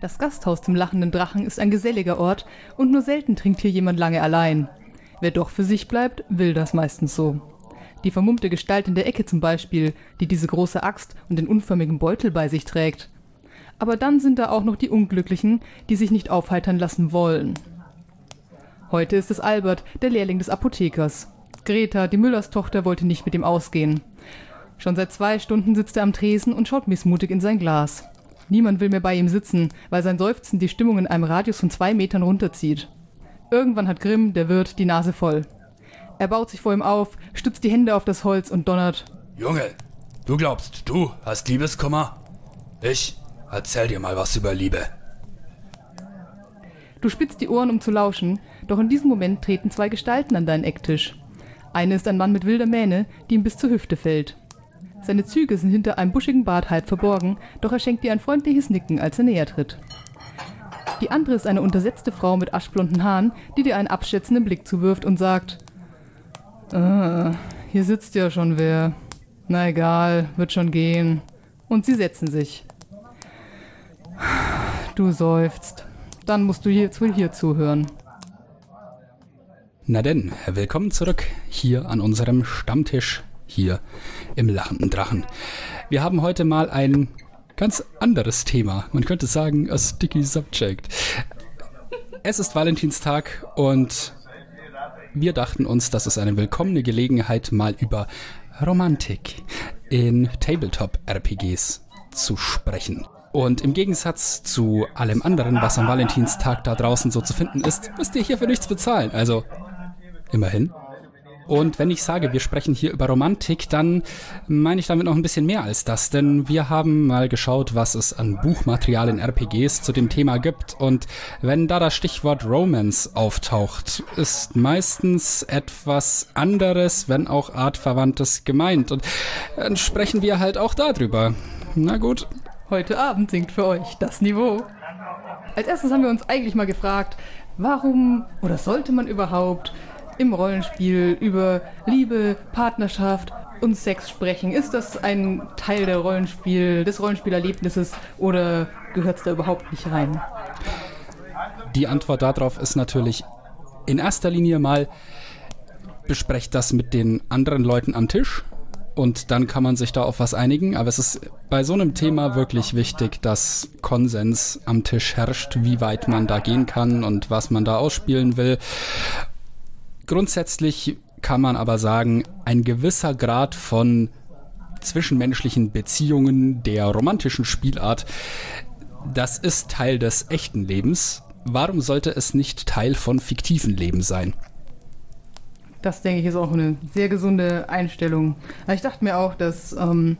Das Gasthaus zum lachenden Drachen ist ein geselliger Ort und nur selten trinkt hier jemand lange allein. Wer doch für sich bleibt, will das meistens so. Die vermummte Gestalt in der Ecke zum Beispiel, die diese große Axt und den unförmigen Beutel bei sich trägt. Aber dann sind da auch noch die Unglücklichen, die sich nicht aufheitern lassen wollen. Heute ist es Albert, der Lehrling des Apothekers. Greta, die Müllerstochter, wollte nicht mit ihm ausgehen. Schon seit zwei Stunden sitzt er am Tresen und schaut missmutig in sein Glas. Niemand will mehr bei ihm sitzen, weil sein Seufzen die Stimmung in einem Radius von zwei Metern runterzieht. Irgendwann hat Grimm, der Wirt, die Nase voll. Er baut sich vor ihm auf, stützt die Hände auf das Holz und donnert. Junge, du glaubst, du hast Liebeskummer? Ich erzähl dir mal was über Liebe. Du spitzt die Ohren, um zu lauschen, doch in diesem Moment treten zwei Gestalten an deinen Ecktisch. Eine ist ein Mann mit wilder Mähne, die ihm bis zur Hüfte fällt. Seine Züge sind hinter einem buschigen Bart halb verborgen, doch er schenkt dir ein freundliches Nicken, als er näher tritt. Die andere ist eine untersetzte Frau mit aschblonden Haaren, die dir einen abschätzenden Blick zuwirft und sagt: ah, Hier sitzt ja schon wer. Na egal, wird schon gehen. Und sie setzen sich. Du seufzt. Dann musst du jetzt wohl hier zuhören. Na denn, willkommen zurück hier an unserem Stammtisch hier im Lachenden Drachen. Wir haben heute mal ein ganz anderes Thema. Man könnte sagen, a sticky subject. Es ist Valentinstag und wir dachten uns, das ist eine willkommene Gelegenheit, mal über Romantik in Tabletop-RPGs zu sprechen. Und im Gegensatz zu allem anderen, was am Valentinstag da draußen so zu finden ist, müsst ihr hierfür nichts bezahlen. Also, immerhin. Und wenn ich sage, wir sprechen hier über Romantik, dann meine ich damit noch ein bisschen mehr als das, denn wir haben mal geschaut, was es an Buchmaterial in RPGs zu dem Thema gibt. Und wenn da das Stichwort Romance auftaucht, ist meistens etwas anderes, wenn auch artverwandtes gemeint. Und dann sprechen wir halt auch darüber. Na gut. Heute Abend singt für euch das Niveau. Als erstes haben wir uns eigentlich mal gefragt, warum oder sollte man überhaupt im Rollenspiel über Liebe, Partnerschaft und Sex sprechen? Ist das ein Teil der Rollenspiel, des Rollenspielerlebnisses oder gehört es da überhaupt nicht rein? Die Antwort darauf ist natürlich in erster Linie mal, besprecht das mit den anderen Leuten am Tisch und dann kann man sich da auf was einigen. Aber es ist bei so einem Thema wirklich wichtig, dass Konsens am Tisch herrscht, wie weit man da gehen kann und was man da ausspielen will. Grundsätzlich kann man aber sagen, ein gewisser Grad von zwischenmenschlichen Beziehungen der romantischen Spielart, das ist Teil des echten Lebens. Warum sollte es nicht Teil von fiktiven Leben sein? Das denke ich ist auch eine sehr gesunde Einstellung. Ich dachte mir auch, dass ähm,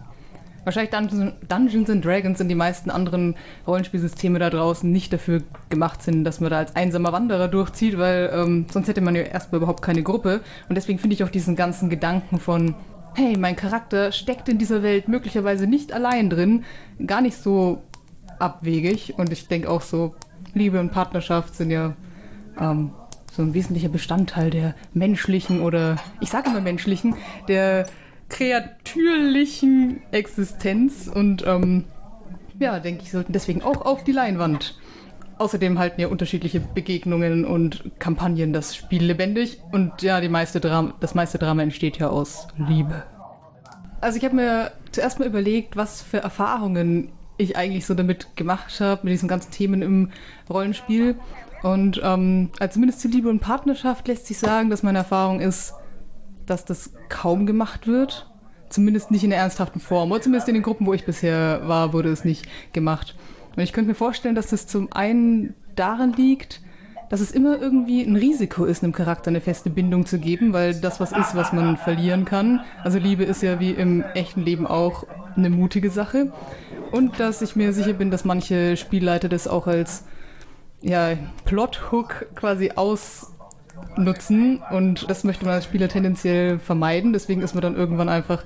Wahrscheinlich Dungeons, and Dragons sind die meisten anderen Rollenspielsysteme da draußen nicht dafür gemacht sind, dass man da als einsamer Wanderer durchzieht, weil ähm, sonst hätte man ja erstmal überhaupt keine Gruppe. Und deswegen finde ich auch diesen ganzen Gedanken von, hey, mein Charakter steckt in dieser Welt möglicherweise nicht allein drin, gar nicht so abwegig. Und ich denke auch so, Liebe und Partnerschaft sind ja ähm, so ein wesentlicher Bestandteil der menschlichen oder, ich sage immer menschlichen, der kreatürlichen Existenz und ähm, ja, denke ich, sollten deswegen auch auf die Leinwand. Außerdem halten ja unterschiedliche Begegnungen und Kampagnen das Spiel lebendig und ja, die meiste Drama, das meiste Drama entsteht ja aus Liebe. Also ich habe mir zuerst mal überlegt, was für Erfahrungen ich eigentlich so damit gemacht habe, mit diesen ganzen Themen im Rollenspiel. Und ähm, also zumindest zu Liebe und Partnerschaft lässt sich sagen, dass meine Erfahrung ist, dass das kaum gemacht wird. Zumindest nicht in der ernsthaften Form. Oder zumindest in den Gruppen, wo ich bisher war, wurde es nicht gemacht. Und ich könnte mir vorstellen, dass das zum einen daran liegt, dass es immer irgendwie ein Risiko ist, einem Charakter eine feste Bindung zu geben, weil das was ist, was man verlieren kann. Also Liebe ist ja wie im echten Leben auch eine mutige Sache. Und dass ich mir sicher bin, dass manche Spielleiter das auch als ja, Plot-Hook quasi aus nutzen und das möchte man als Spieler tendenziell vermeiden. Deswegen ist man dann irgendwann einfach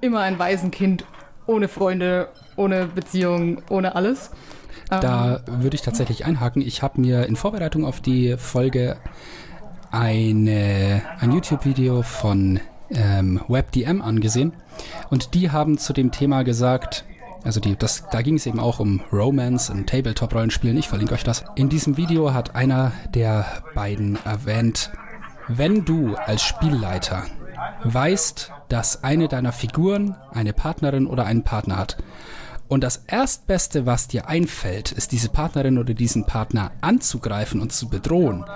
immer ein Waisenkind ohne Freunde, ohne Beziehung, ohne alles. Da ähm, würde ich tatsächlich einhaken. Ich habe mir in Vorbereitung auf die Folge eine, ein YouTube-Video von ähm, WebDM angesehen und die haben zu dem Thema gesagt, Also die, das, da ging es eben auch um Romance in Tabletop-Rollenspielen. Ich verlinke euch das. In diesem Video hat einer der beiden erwähnt, wenn du als Spielleiter weißt, dass eine deiner Figuren eine Partnerin oder einen Partner hat und das Erstbeste, was dir einfällt, ist diese Partnerin oder diesen Partner anzugreifen und zu bedrohen,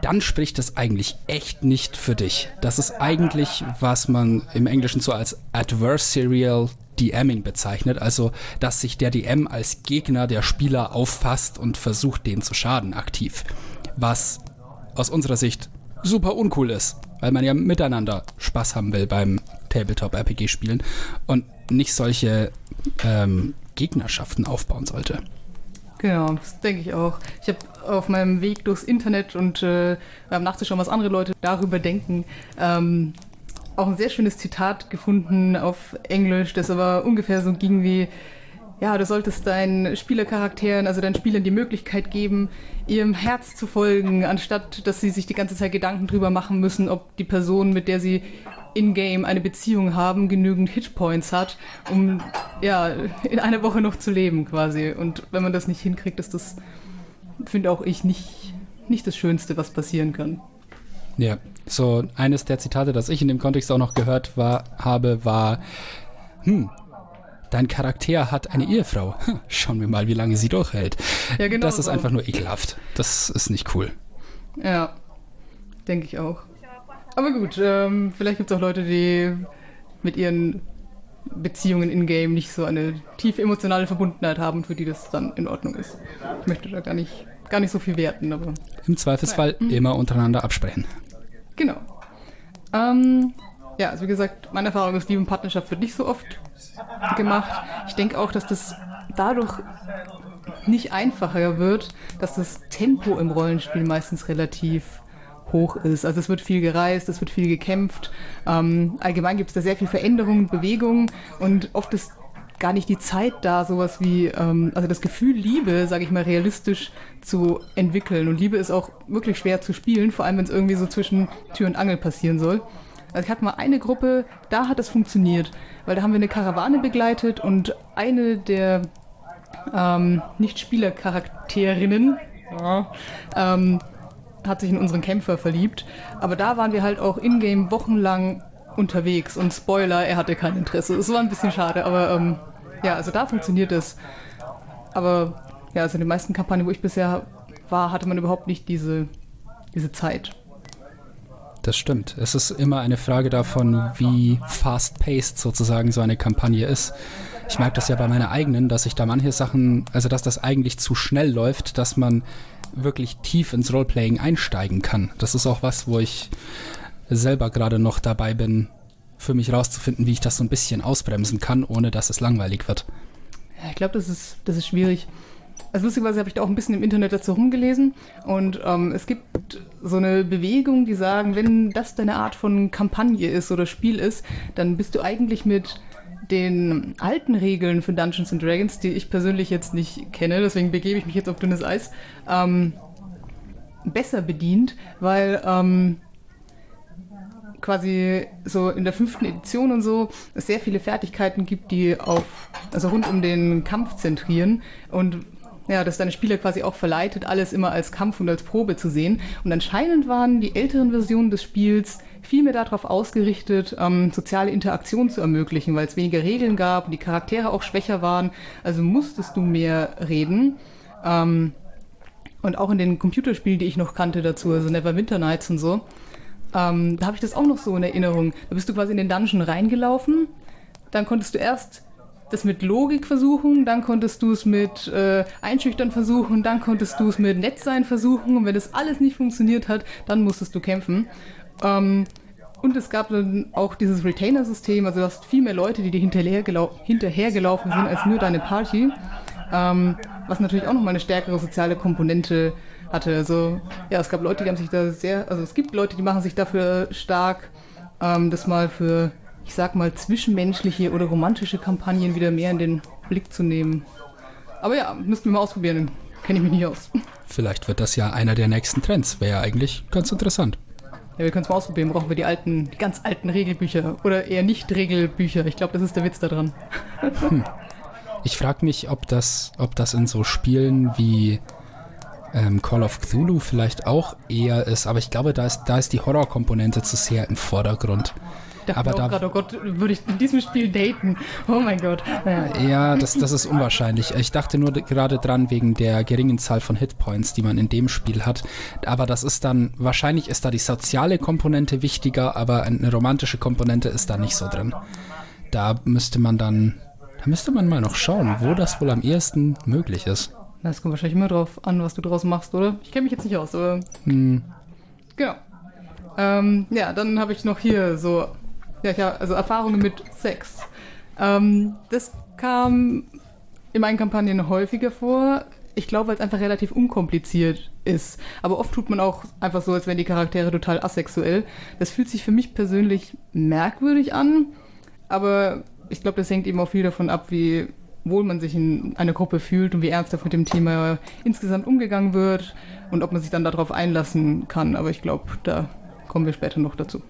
dann spricht das eigentlich echt nicht für dich. Das ist eigentlich, was man im Englischen so als Adversarial DMing bezeichnet, also dass sich der DM als Gegner der Spieler auffasst und versucht, denen zu schaden aktiv. Was aus unserer Sicht super uncool ist, weil man ja miteinander Spaß haben will beim Tabletop-RPG-Spielen und nicht solche ähm, Gegnerschaften aufbauen sollte. Genau, das denke ich auch. Ich habe auf meinem Weg durchs Internet und äh, beim Nachzuschauen, was andere Leute darüber denken, ähm, auch ein sehr schönes Zitat gefunden auf Englisch, das aber ungefähr so ging wie, ja, du solltest deinen Spielercharakteren, also deinen Spielern die Möglichkeit geben, ihrem Herz zu folgen, anstatt dass sie sich die ganze Zeit Gedanken drüber machen müssen, ob die Person, mit der sie in-game eine Beziehung haben, genügend Hitpoints hat, um ja, in einer Woche noch zu leben quasi. Und wenn man das nicht hinkriegt, ist das, finde auch ich, nicht, nicht das Schönste, was passieren kann. Ja, so eines der Zitate, das ich in dem Kontext auch noch gehört war, habe, war, hm, dein Charakter hat eine Ehefrau. Schauen wir mal, wie lange sie durchhält. Ja, genau das ist so. einfach nur ekelhaft. Das ist nicht cool. Ja, denke ich auch. Aber gut, ähm, vielleicht gibt es auch Leute, die mit ihren Beziehungen in-game nicht so eine tiefe emotionale Verbundenheit haben, für die das dann in Ordnung ist. Ich möchte da gar nicht, gar nicht so viel werten, aber. Im Zweifelsfall ja. immer untereinander absprechen. Genau. Ähm, ja, also wie gesagt, meine Erfahrung ist, Liebe und Partnerschaft wird nicht so oft gemacht. Ich denke auch, dass das dadurch nicht einfacher wird, dass das Tempo im Rollenspiel meistens relativ hoch ist. Also es wird viel gereist, es wird viel gekämpft. Ähm, allgemein gibt es da sehr viel Veränderung, Bewegung und oft ist gar nicht die Zeit da, sowas wie, ähm, also das Gefühl Liebe, sage ich mal, realistisch zu entwickeln. Und Liebe ist auch wirklich schwer zu spielen, vor allem wenn es irgendwie so zwischen Tür und Angel passieren soll. Also ich hatte mal eine Gruppe, da hat es funktioniert, weil da haben wir eine Karawane begleitet und eine der ähm, Nicht-Spieler-Charakterinnen ja, ähm, hat sich in unseren Kämpfer verliebt. Aber da waren wir halt auch in-game wochenlang unterwegs und Spoiler, er hatte kein Interesse. Es war ein bisschen schade, aber ähm, ja, also da funktioniert es. Aber ja, also in den meisten Kampagnen, wo ich bisher war, hatte man überhaupt nicht diese, diese Zeit. Das stimmt. Es ist immer eine Frage davon, wie fast-paced sozusagen so eine Kampagne ist. Ich merke das ja bei meiner eigenen, dass ich da manche Sachen, also dass das eigentlich zu schnell läuft, dass man wirklich tief ins Roleplaying einsteigen kann. Das ist auch was, wo ich selber gerade noch dabei bin, für mich rauszufinden, wie ich das so ein bisschen ausbremsen kann, ohne dass es langweilig wird. Ja, ich glaube, das ist, das ist schwierig. Also lustigerweise habe ich da auch ein bisschen im Internet dazu rumgelesen und ähm, es gibt so eine Bewegung, die sagen, wenn das deine Art von Kampagne ist oder Spiel ist, dann bist du eigentlich mit den alten Regeln für Dungeons and Dragons, die ich persönlich jetzt nicht kenne, deswegen begebe ich mich jetzt auf dünnes Eis, ähm, besser bedient, weil ähm, quasi so in der fünften Edition und so es sehr viele Fertigkeiten gibt, die auf, also rund um den Kampf zentrieren und ja, dass deine Spieler quasi auch verleitet, alles immer als Kampf und als Probe zu sehen. Und anscheinend waren die älteren Versionen des Spiels viel mehr darauf ausgerichtet, ähm, soziale Interaktion zu ermöglichen, weil es weniger Regeln gab und die Charaktere auch schwächer waren. Also musstest du mehr reden. Ähm, und auch in den Computerspielen, die ich noch kannte dazu, also Neverwinter Nights und so, ähm, da habe ich das auch noch so in Erinnerung. Da bist du quasi in den Dungeon reingelaufen, dann konntest du erst das mit Logik versuchen, dann konntest du es mit äh, Einschüchtern versuchen, dann konntest du es mit Nettsein versuchen und wenn das alles nicht funktioniert hat, dann musstest du kämpfen. Ähm, und es gab dann auch dieses Retainer-System, also du hast viel mehr Leute, die dir hinterhergelau hinterhergelaufen sind als nur deine Party. Ähm, was natürlich auch nochmal eine stärkere soziale Komponente hatte. Also ja, es gab Leute, die haben sich da sehr, also es gibt Leute, die machen sich dafür stark, ähm, das mal für, ich sag mal, zwischenmenschliche oder romantische Kampagnen wieder mehr in den Blick zu nehmen. Aber ja, müssten wir mal ausprobieren, kenne ich mich nicht aus. Vielleicht wird das ja einer der nächsten Trends, wäre ja eigentlich ganz interessant. Ja, wir können es mal ausprobieren. Brauchen wir die alten, die ganz alten Regelbücher oder eher nicht Regelbücher. Ich glaube, das ist der Witz daran. Hm. Ich frage mich, ob das, ob das in so Spielen wie ähm, Call of Cthulhu vielleicht auch eher ist, aber ich glaube, da ist, da ist die Horrorkomponente zu sehr im Vordergrund. dachte Aber da- gerade, oh Gott, würde ich in diesem Spiel daten? Oh mein Gott. Naja. Ja, das, das ist unwahrscheinlich. Ich dachte nur gerade dran wegen der geringen Zahl von Hitpoints, die man in dem Spiel hat. Aber das ist dann, wahrscheinlich ist da die soziale Komponente wichtiger, aber eine romantische Komponente ist da nicht so drin. Da müsste man dann, da müsste man mal noch schauen, wo das wohl am ehesten möglich ist. Das kommt wahrscheinlich immer drauf an, was du draus machst, oder? Ich kenne mich jetzt nicht aus, aber. Hm, Genau. Ähm, ja, dann habe ich noch hier so, ja, ja, also Erfahrungen mit Sex. Ähm, das kam in meinen Kampagnen häufiger vor. Ich glaube, weil es einfach relativ unkompliziert ist. Aber oft tut man auch einfach so, als wären die Charaktere total asexuell. Das fühlt sich für mich persönlich merkwürdig an. Aber ich glaube, das hängt eben auch viel davon ab, wie wohl man sich in einer Gruppe fühlt und wie ernsthaft mit dem Thema insgesamt umgegangen wird und ob man sich dann darauf einlassen kann. Aber ich glaube, da kommen wir später noch dazu.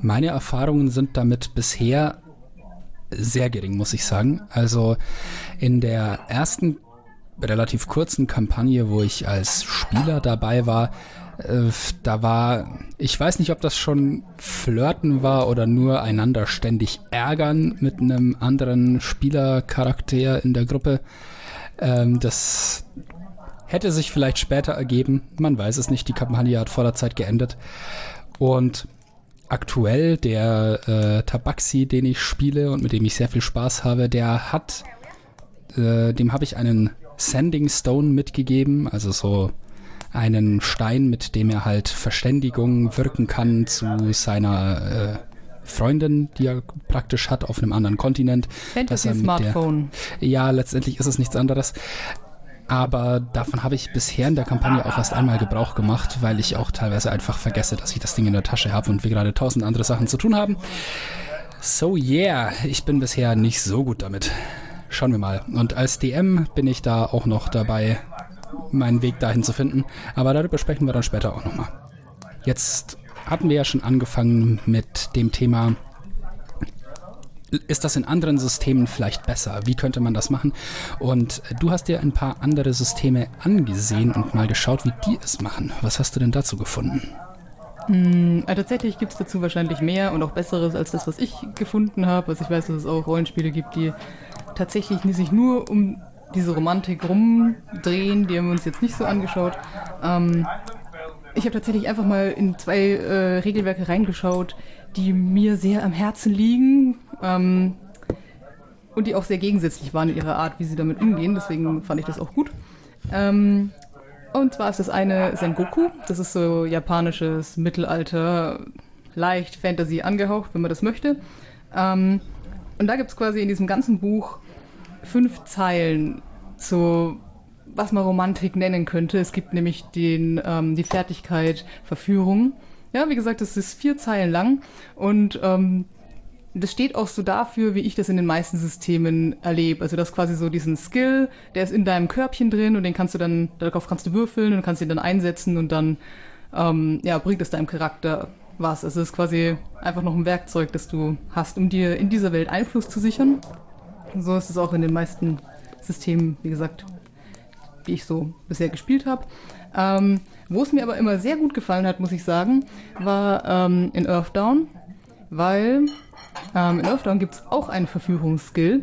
Meine Erfahrungen sind damit bisher sehr gering, muss ich sagen. Also in der ersten relativ kurzen Kampagne, wo ich als Spieler dabei war, äh, da war, ich weiß nicht, ob das schon Flirten war oder nur einander ständig ärgern mit einem anderen Spielercharakter in der Gruppe. Ähm, das hätte sich vielleicht später ergeben, man weiß es nicht, die Kampagne hat vor der Zeit geendet. Und aktuell der äh, Tabaxi, den ich spiele und mit dem ich sehr viel Spaß habe, der hat, äh, dem habe ich einen Sending Stone mitgegeben, also so einen Stein, mit dem er halt Verständigung wirken kann zu seiner äh, Freundin, die er praktisch hat auf einem anderen Kontinent. er mit der-. Ja, letztendlich ist es nichts anderes. Aber davon habe ich bisher in der Kampagne auch erst einmal Gebrauch gemacht, weil ich auch teilweise einfach vergesse, dass ich das Ding in der Tasche habe und wir gerade tausend andere Sachen zu tun haben. So yeah, ich bin bisher nicht so gut damit. Schauen wir mal. Und als DM bin ich da auch noch dabei, meinen Weg dahin zu finden. Aber darüber sprechen wir dann später auch nochmal. Jetzt hatten wir ja schon angefangen mit dem Thema ist das in anderen Systemen vielleicht besser? Wie könnte man das machen? Und du hast dir ein paar andere Systeme angesehen und mal geschaut, wie die es machen. Was hast du denn dazu gefunden? Äh, tatsächlich gibt es dazu wahrscheinlich mehr und auch Besseres als das, was ich gefunden habe. Also ich weiß, dass es auch Rollenspiele gibt, die tatsächlich sich nur um diese Romantik rumdrehen. Die haben wir uns jetzt nicht so angeschaut. Ähm, ich habe tatsächlich einfach mal in zwei äh, Regelwerke reingeschaut, die mir sehr am Herzen liegen. Ähm, und die auch sehr gegensätzlich waren in ihrer Art, wie sie damit umgehen. Deswegen fand ich das auch gut. Ähm, und zwar ist das eine Sengoku. Das ist so japanisches Mittelalter, leicht Fantasy angehaucht, wenn man das möchte. Ähm, und da gibt es quasi in diesem ganzen Buch fünf Zeilen zu, was man Romantik nennen könnte. Es gibt nämlich den, ähm, die Fertigkeit Verführung. Ja, wie gesagt, das ist vier Zeilen lang und ähm, das steht auch so dafür, wie ich das in den meisten Systemen erlebe. Also das quasi so diesen Skill, der ist in deinem Körbchen drin und den kannst du dann, darauf kannst du würfeln und kannst ihn dann einsetzen und dann ähm, ja, bringt es deinem Charakter was. Es ist quasi einfach noch ein Werkzeug, das du hast, um dir in dieser Welt Einfluss zu sichern. So ist es auch in den meisten Systemen, wie gesagt, die ich so bisher gespielt habe. Ähm, wo es mir aber immer sehr gut gefallen hat, muss ich sagen, war ähm, in Earthdown, weil ähm, in Earthdown gibt es auch einen Verführungsskill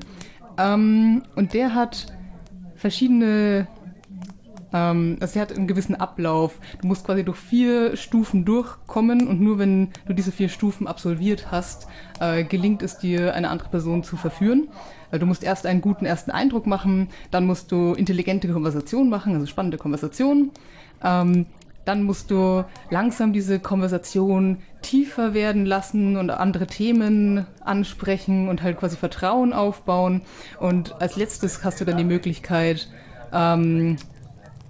ähm, und der hat verschiedene, ähm, also der hat einen gewissen Ablauf. Du musst quasi durch vier Stufen durchkommen und nur wenn du diese vier Stufen absolviert hast, äh, gelingt es dir, eine andere Person zu verführen. Du musst erst einen guten ersten Eindruck machen, dann musst du intelligente Konversationen machen, also spannende Konversationen. Ähm, dann musst du langsam diese Konversation tiefer werden lassen und andere Themen ansprechen und halt quasi Vertrauen aufbauen. Und als letztes hast du dann die Möglichkeit ähm,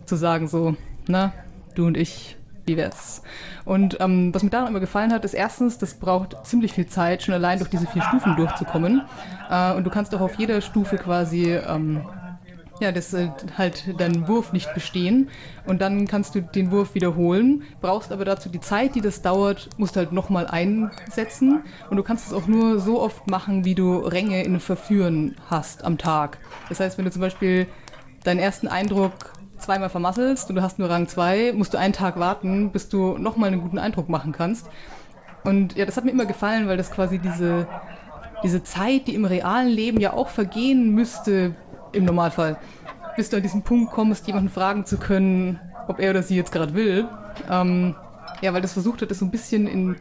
zu sagen so, na, du und ich, wie wär's? Und ähm, was mir daran immer gefallen hat, ist erstens, das braucht ziemlich viel Zeit, schon allein durch diese vier Stufen durchzukommen. Äh, und du kannst auch auf jeder Stufe quasi ähm, ja, das äh, halt deinen Wurf nicht bestehen und dann kannst du den Wurf wiederholen, brauchst aber dazu die Zeit, die das dauert, musst halt nochmal einsetzen und du kannst es auch nur so oft machen, wie du Ränge in Verführen hast am Tag. Das heißt, wenn du zum Beispiel deinen ersten Eindruck zweimal vermasselst und du hast nur Rang 2, musst du einen Tag warten, bis du nochmal einen guten Eindruck machen kannst. Und ja, das hat mir immer gefallen, weil das quasi diese, diese Zeit, die im realen Leben ja auch vergehen müsste, im Normalfall, bis du an diesen Punkt kommst, jemanden fragen zu können, ob er oder sie jetzt gerade will. Ähm, ja, weil das versucht hat, das so ein bisschen in,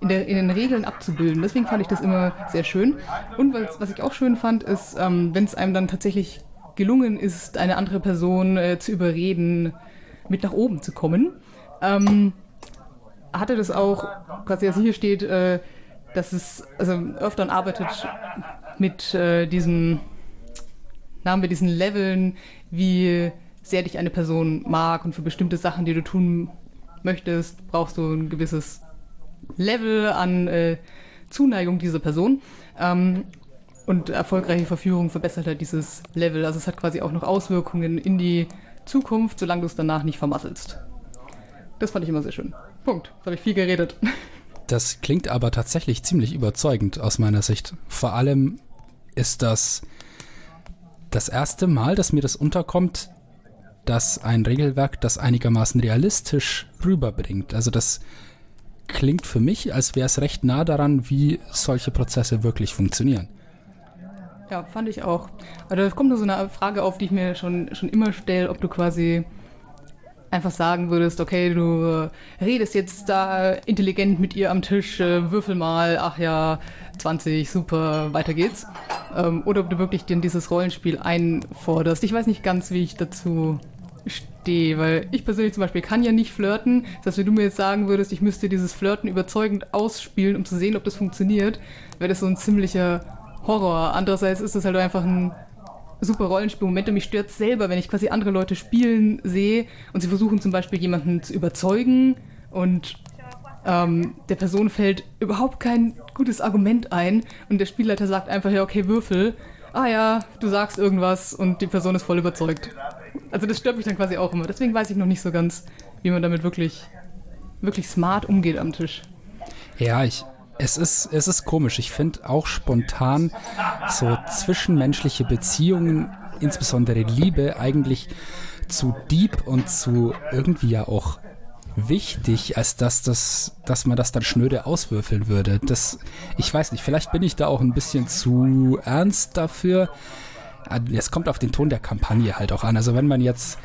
in, der, in, den Regeln abzubilden. Deswegen fand ich das immer sehr schön. Und was, was ich auch schön fand, ist, ähm, wenn es einem dann tatsächlich gelungen ist, eine andere Person äh, zu überreden, mit nach oben zu kommen, ähm, hatte das auch, quasi als hier steht, äh, dass es, also öfter arbeitet mit äh, diesen Namen wir diesen Leveln, wie sehr dich eine Person mag und für bestimmte Sachen, die du tun möchtest, brauchst du ein gewisses Level an äh, Zuneigung dieser Person. Ähm, und erfolgreiche Verführung verbessert halt dieses Level. Also es hat quasi auch noch Auswirkungen in die Zukunft, solange du es danach nicht vermasselst. Das fand ich immer sehr schön. Punkt. Jetzt habe ich viel geredet. Das klingt aber tatsächlich ziemlich überzeugend aus meiner Sicht. Vor allem ist das das erste Mal, dass mir das unterkommt, dass ein Regelwerk das einigermaßen realistisch rüberbringt. Also das klingt für mich, als wäre es recht nah daran, wie solche Prozesse wirklich funktionieren. Ja, fand ich auch. Aber da kommt nur so eine Frage auf, die ich mir schon, schon immer stelle, ob du quasi einfach sagen würdest, okay, du redest jetzt da intelligent mit ihr am Tisch, äh, würfel mal, ach ja, 20, super, weiter geht's. Ähm, oder ob du wirklich dir dieses Rollenspiel einforderst. Ich weiß nicht ganz, wie ich dazu stehe, weil ich persönlich zum Beispiel kann ja nicht flirten. Das heißt, wenn du mir jetzt sagen würdest, ich müsste dieses Flirten überzeugend ausspielen, um zu sehen, ob das funktioniert, wäre das so ein ziemlicher Horror. Andererseits ist es halt einfach ein super Rollenspielmoment und mich stört selber, wenn ich quasi andere Leute spielen sehe und sie versuchen zum Beispiel jemanden zu überzeugen und ähm, der Person fällt überhaupt kein gutes Argument ein und der Spielleiter sagt einfach, ja, okay, Würfel. Ah ja, du sagst irgendwas und die Person ist voll überzeugt. Also das stört mich dann quasi auch immer. Deswegen weiß ich noch nicht so ganz, wie man damit wirklich, wirklich smart umgeht am Tisch. Ja, ich, es ist, es ist komisch. Ich finde auch spontan so zwischenmenschliche Beziehungen, insbesondere Liebe, eigentlich zu deep und zu irgendwie ja auch wichtig, als dass das, dass man das dann schnöde auswürfeln würde. Das, ich weiß nicht, vielleicht bin ich da auch ein bisschen zu ernst dafür. Es kommt auf den Ton der Kampagne halt auch an. Also wenn man jetzt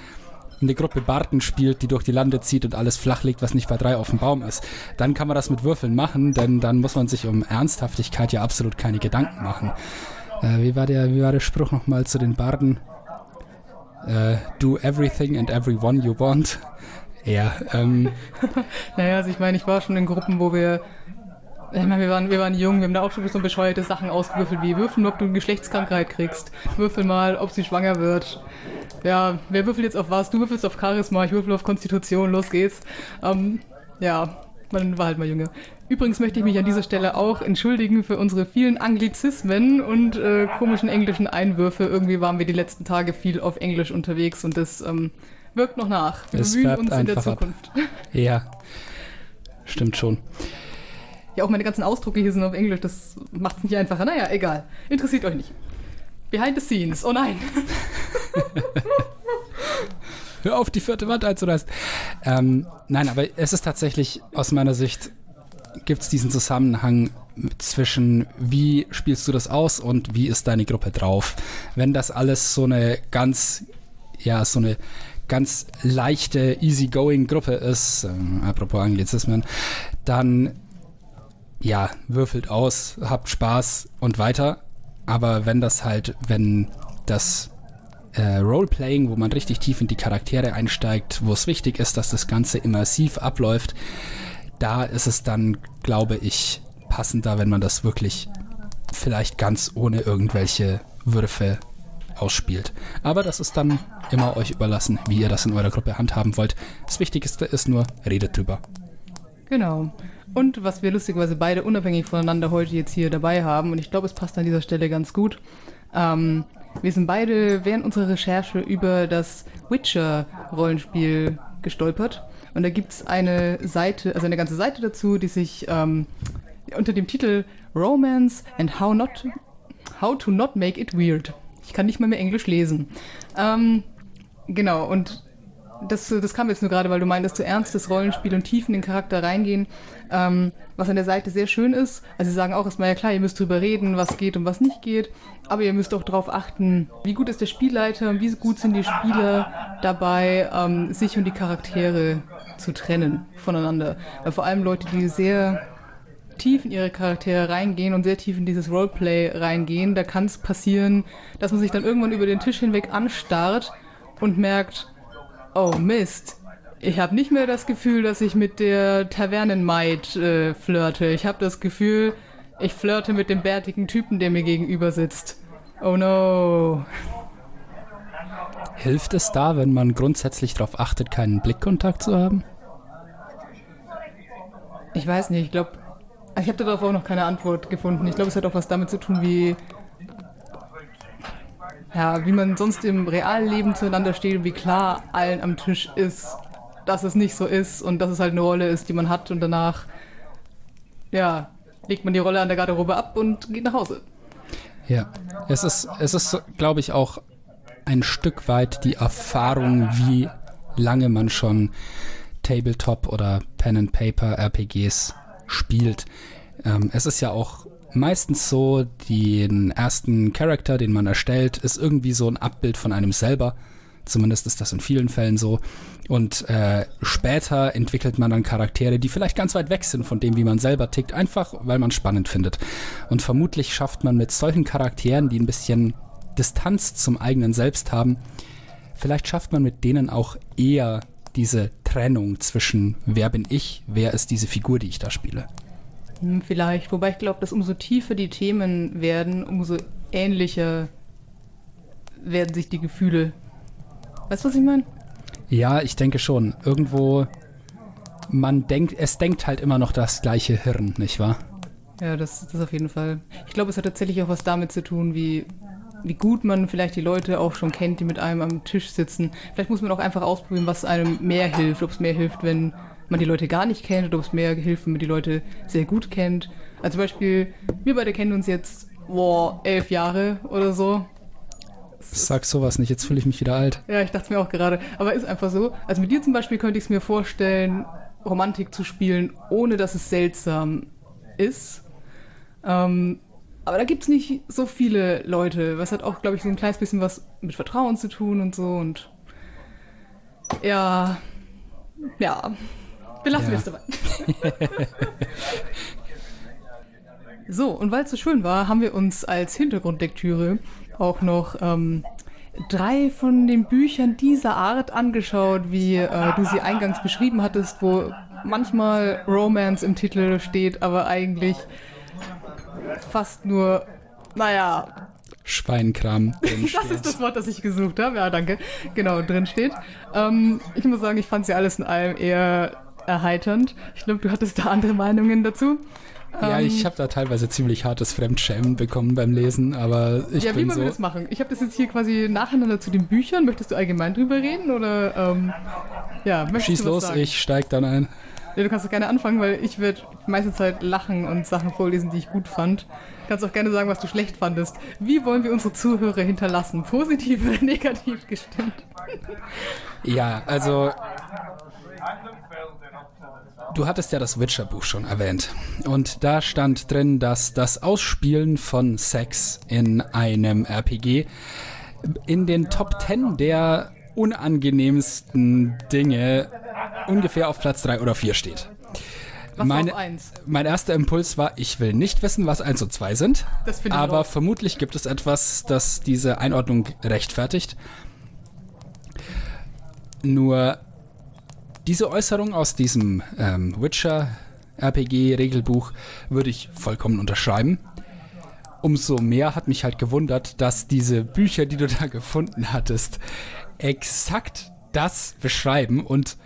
eine Gruppe Barten spielt, die durch die Lande zieht und alles flach legt, was nicht bei drei auf dem Baum ist, dann kann man das mit Würfeln machen, denn dann muss man sich um Ernsthaftigkeit ja absolut keine Gedanken machen. Äh, wie, war der, wie war der Spruch nochmal zu den Barden? Äh, do everything and everyone you want. Ja, ähm. naja, also ich meine, ich war schon in Gruppen, wo wir ich meine, wir waren, wir waren jung, wir haben da auch schon so bescheuerte Sachen ausgewürfelt wie würfel ob du eine Geschlechtskrankheit kriegst. Würfel mal, ob sie schwanger wird. Ja, wer würfelt jetzt auf was? Du würfelst auf Charisma, ich würfel auf Konstitution, los geht's. Ähm, ja, man war halt mal jünger. Übrigens möchte ich mich an dieser Stelle auch entschuldigen für unsere vielen Anglizismen und äh, komischen englischen Einwürfe. Irgendwie waren wir die letzten Tage viel auf Englisch unterwegs und das ähm, wirkt noch nach. Wir es bemühen uns in der Zukunft. Ab. Ja, stimmt schon. Ja, auch meine ganzen Ausdrücke hier sind auf Englisch, das macht es nicht einfacher. Naja, egal. Interessiert euch nicht. Behind the scenes. Oh nein. Hör auf, die vierte Wand einzureißen. Ähm, nein, aber es ist tatsächlich aus meiner Sicht gibt es diesen Zusammenhang zwischen wie spielst du das aus und wie ist deine Gruppe drauf. Wenn das alles so eine ganz, ja, so eine ganz leichte, easygoing Gruppe ist, äh, apropos Anglizismen, dann ja, würfelt aus, habt Spaß und weiter. Aber wenn das halt, wenn das äh, Roleplaying, wo man richtig tief in die Charaktere einsteigt, wo es wichtig ist, dass das Ganze immersiv abläuft, da ist es dann, glaube ich, passender, wenn man das wirklich vielleicht ganz ohne irgendwelche Würfe ausspielt. Aber das ist dann immer euch überlassen, wie ihr das in eurer Gruppe handhaben wollt. Das Wichtigste ist nur, redet drüber. Genau. Und was wir lustigerweise beide unabhängig voneinander heute jetzt hier dabei haben, und ich glaube, es passt an dieser Stelle ganz gut, ähm, wir sind beide während unserer Recherche über das Witcher-Rollenspiel gestolpert. Und da gibt es eine Seite, also eine ganze Seite dazu, die sich ähm, unter dem Titel Romance and How Not How to Not Make It Weird. Ich kann nicht mal mehr Englisch lesen. Ähm, genau, und das, das kam jetzt nur gerade, weil du meintest, zu ernstes Rollenspiel und tief in den Charakter reingehen. Ähm, was an der Seite sehr schön ist. Also sie sagen auch erstmal, ja klar, ihr müsst drüber reden, was geht und was nicht geht. Aber ihr müsst auch darauf achten, wie gut ist der Spielleiter und wie gut sind die Spieler dabei, ähm, sich und die Charaktere zu trennen voneinander. Weil vor allem Leute, die sehr tief in ihre Charaktere reingehen und sehr tief in dieses Roleplay reingehen, da kann es passieren, dass man sich dann irgendwann über den Tisch hinweg anstarrt und merkt, oh Mist, ich habe nicht mehr das Gefühl, dass ich mit der Tavernenmaid äh, flirte. Ich habe das Gefühl, ich flirte mit dem bärtigen Typen, der mir gegenüber sitzt. Oh no. Hilft es da, wenn man grundsätzlich darauf achtet, keinen Blickkontakt zu haben? Ich weiß nicht, ich glaube, ich habe darauf auch noch keine Antwort gefunden. Ich glaube, es hat auch was damit zu tun, wie ja, wie man sonst im realen Leben zueinander steht und wie klar allen am Tisch ist, dass es nicht so ist und dass es halt eine Rolle ist, die man hat und danach, ja, legt man die Rolle an der Garderobe ab und geht nach Hause. Ja, es ist, es ist, glaube ich, auch ein Stück weit die Erfahrung, wie lange man schon Tabletop oder Pen and Paper RPGs spielt. Ähm, es ist ja auch meistens so, den ersten Charakter, den man erstellt, ist irgendwie so ein Abbild von einem selber. Zumindest ist das in vielen Fällen so. Und äh, später entwickelt man dann Charaktere, die vielleicht ganz weit weg sind von dem, wie man selber tickt, einfach weil man spannend findet. Und vermutlich schafft man mit solchen Charakteren, die ein bisschen Distanz zum eigenen Selbst haben, vielleicht schafft man mit denen auch eher diese Trennung zwischen wer bin ich, wer ist diese Figur, die ich da spiele. Hm, vielleicht, wobei ich glaube, dass umso tiefer die Themen werden, umso ähnlicher werden sich die Gefühle. Weißt du, was ich meine? Ja, ich denke schon. Irgendwo, man denkt, es denkt halt immer noch das gleiche Hirn, nicht wahr? Ja, das, das auf jeden Fall. Ich glaube, es hat tatsächlich auch was damit zu tun, wie, wie gut man vielleicht die Leute auch schon kennt, die mit einem am Tisch sitzen. Vielleicht muss man auch einfach ausprobieren, was einem mehr hilft. Ob es mehr hilft, wenn man die Leute gar nicht kennt oder ob es mehr hilft, wenn man die Leute sehr gut kennt. Also zum Beispiel, wir beide kennen uns jetzt, boah, elf Jahre oder so. Sag sowas nicht, jetzt fühle ich mich wieder alt. Ja, ich dachte mir auch gerade. Aber ist einfach so. Also mit dir zum Beispiel könnte ich es mir vorstellen, Romantik zu spielen, ohne dass es seltsam ist. Ähm, aber da gibt es nicht so viele Leute. Was hat auch, glaube ich, so ein kleines bisschen was mit Vertrauen zu tun und so. Und ja, ja, belassen ja. wir es dabei. so, und weil es so schön war, haben wir uns als Hintergrundlektüre auch noch ähm, drei von den Büchern dieser Art angeschaut, wie äh, du sie eingangs beschrieben hattest, wo manchmal Romance im Titel steht, aber eigentlich fast nur, naja. Schweinkram. das ist das Wort, das ich gesucht habe. Ja, danke. Genau, drin steht. Ähm, ich muss sagen, ich fand sie alles in allem eher erheiternd. Ich glaube, du hattest da andere Meinungen dazu. Ja, ähm, ich habe da teilweise ziemlich hartes Fremdschämen bekommen beim Lesen, aber ich ja, bin wie so... wir das machen? Ich habe das jetzt hier quasi nacheinander zu den Büchern. Möchtest du allgemein drüber reden oder ähm, ja, möchtest Schieß los, sagen? ich steig dann ein. Ja, du kannst auch gerne anfangen, weil ich werde meiste Zeit lachen und Sachen vorlesen, die ich gut fand. Du kannst auch gerne sagen, was du schlecht fandest. Wie wollen wir unsere Zuhörer hinterlassen? Positiv oder negativ gestimmt? ja, also Du hattest ja das Witcher-Buch schon erwähnt. Und da stand drin, dass das Ausspielen von Sex in einem RPG in den Top 10 der unangenehmsten Dinge ungefähr auf Platz 3 oder 4 steht. Meine? Mein erster Impuls war, ich will nicht wissen, was 1 und 2 sind. Aber vermutlich gibt es etwas, das diese Einordnung rechtfertigt. Nur diese Äußerung aus diesem ähm, Witcher-RPG-Regelbuch würde ich vollkommen unterschreiben. Umso mehr hat mich halt gewundert, dass diese Bücher, die du da gefunden hattest, exakt das beschreiben und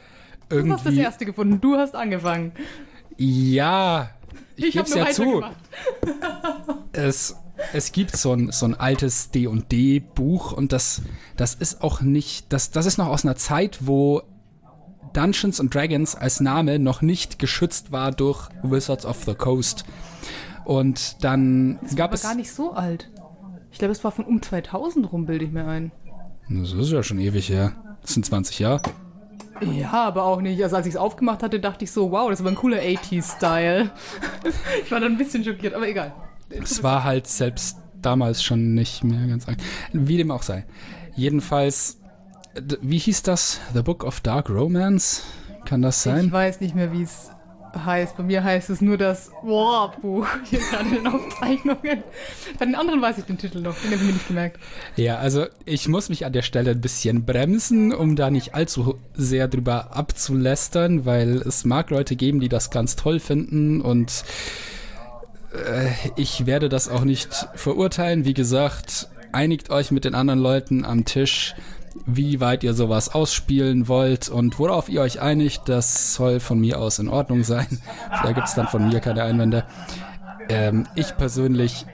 irgendwie. Du hast das erste gefunden, du hast angefangen. Ja, ich, ich gebe es ja zu. es, es gibt so ein, so ein altes D&D-Buch und das, das ist auch nicht, das, das ist noch aus einer Zeit, wo Dungeons and Dragons als Name noch nicht geschützt war durch Wizards of the Coast. Und dann Das gab war es. gar nicht so alt. Ich glaube, es war von um 2000 rum, bilde ich mir ein. Das ist ja schon ewig her. Das sind 20 Jahre. Ja, aber auch nicht. Also als ich es aufgemacht hatte, dachte ich so, wow, das ist aber ein cooler 80s-Style. ich war dann ein bisschen schockiert, aber egal. Es war halt selbst damals schon nicht mehr ganz. Wie dem auch sei. Jedenfalls, wie hieß das? The Book of Dark Romance? Kann das Ich sein? weiß nicht mehr, wie es heißt. Bei mir heißt es nur das Boah-Buch hier gerade in den Aufzeichnungen. Bei den anderen weiß ich den Titel noch, den habe ich mir nicht gemerkt. Ja, also ich muss mich an der Stelle ein bisschen bremsen, um da nicht allzu sehr drüber abzulästern, weil es mag Leute geben, die das ganz toll finden und äh, ich werde das auch nicht verurteilen. Wie gesagt, einigt euch mit den anderen Leuten am Tisch, wie weit ihr sowas ausspielen wollt und worauf ihr euch einigt, das soll von mir aus in Ordnung sein. Da gibt es dann von mir keine Einwände. Ähm, ich persönlich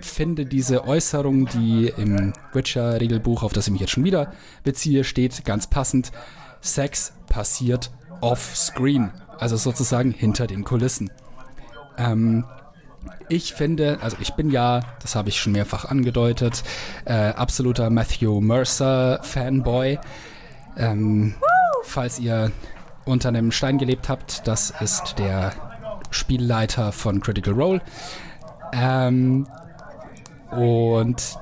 finde diese Äußerung, die im Witcher-Regelbuch, auf das ich mich jetzt schon wieder beziehe, steht ganz passend. Sex passiert off-screen, also sozusagen hinter den Kulissen. Ähm, ich finde, also ich bin ja, das habe ich schon mehrfach angedeutet, äh, absoluter Matthew Mercer Fanboy. Ähm, falls ihr unter einem Stein gelebt habt, das ist der Spielleiter von Critical Role. Ähm, und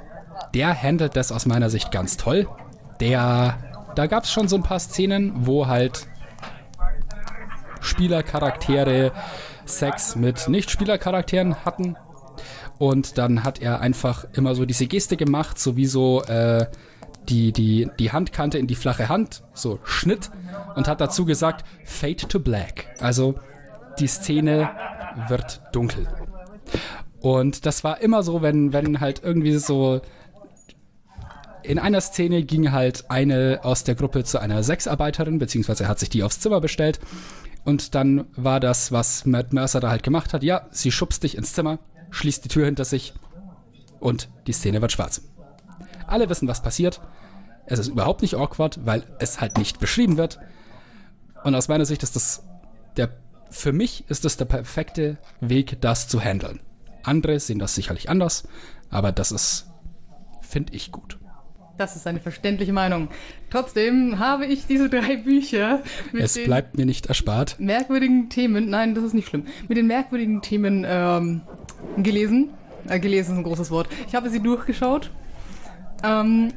der handelt das aus meiner Sicht ganz toll. Der, da gab es schon so ein paar Szenen, wo halt Spielercharaktere Sex mit Nicht-Spielercharakteren hatten. Und dann hat er einfach immer so diese Geste gemacht, so wie so äh, die, die, die Handkante in die flache Hand, so Schnitt, und hat dazu gesagt, Fade to Black. Also die Szene wird dunkel. Und das war immer so, wenn, wenn halt irgendwie so. In einer Szene ging halt eine aus der Gruppe zu einer Sexarbeiterin, beziehungsweise hat sich die aufs Zimmer bestellt. Und dann war das, was Matt Mercer da halt gemacht hat. Ja, sie schubst dich ins Zimmer, schließt die Tür hinter sich und die Szene wird schwarz. Alle wissen, was passiert. Es ist überhaupt nicht awkward, weil es halt nicht beschrieben wird. Und aus meiner Sicht ist das der, für mich ist das der perfekte Weg, das zu handeln. Andere sehen das sicherlich anders, aber das ist, finde ich gut. Das ist eine verständliche Meinung. Trotzdem habe ich diese drei Bücher mit Es den bleibt mir nicht erspart. merkwürdigen Themen, nein, das ist nicht schlimm, mit den merkwürdigen Themen ähm, gelesen. Äh, gelesen ist ein großes Wort. Ich habe sie durchgeschaut. Ähm,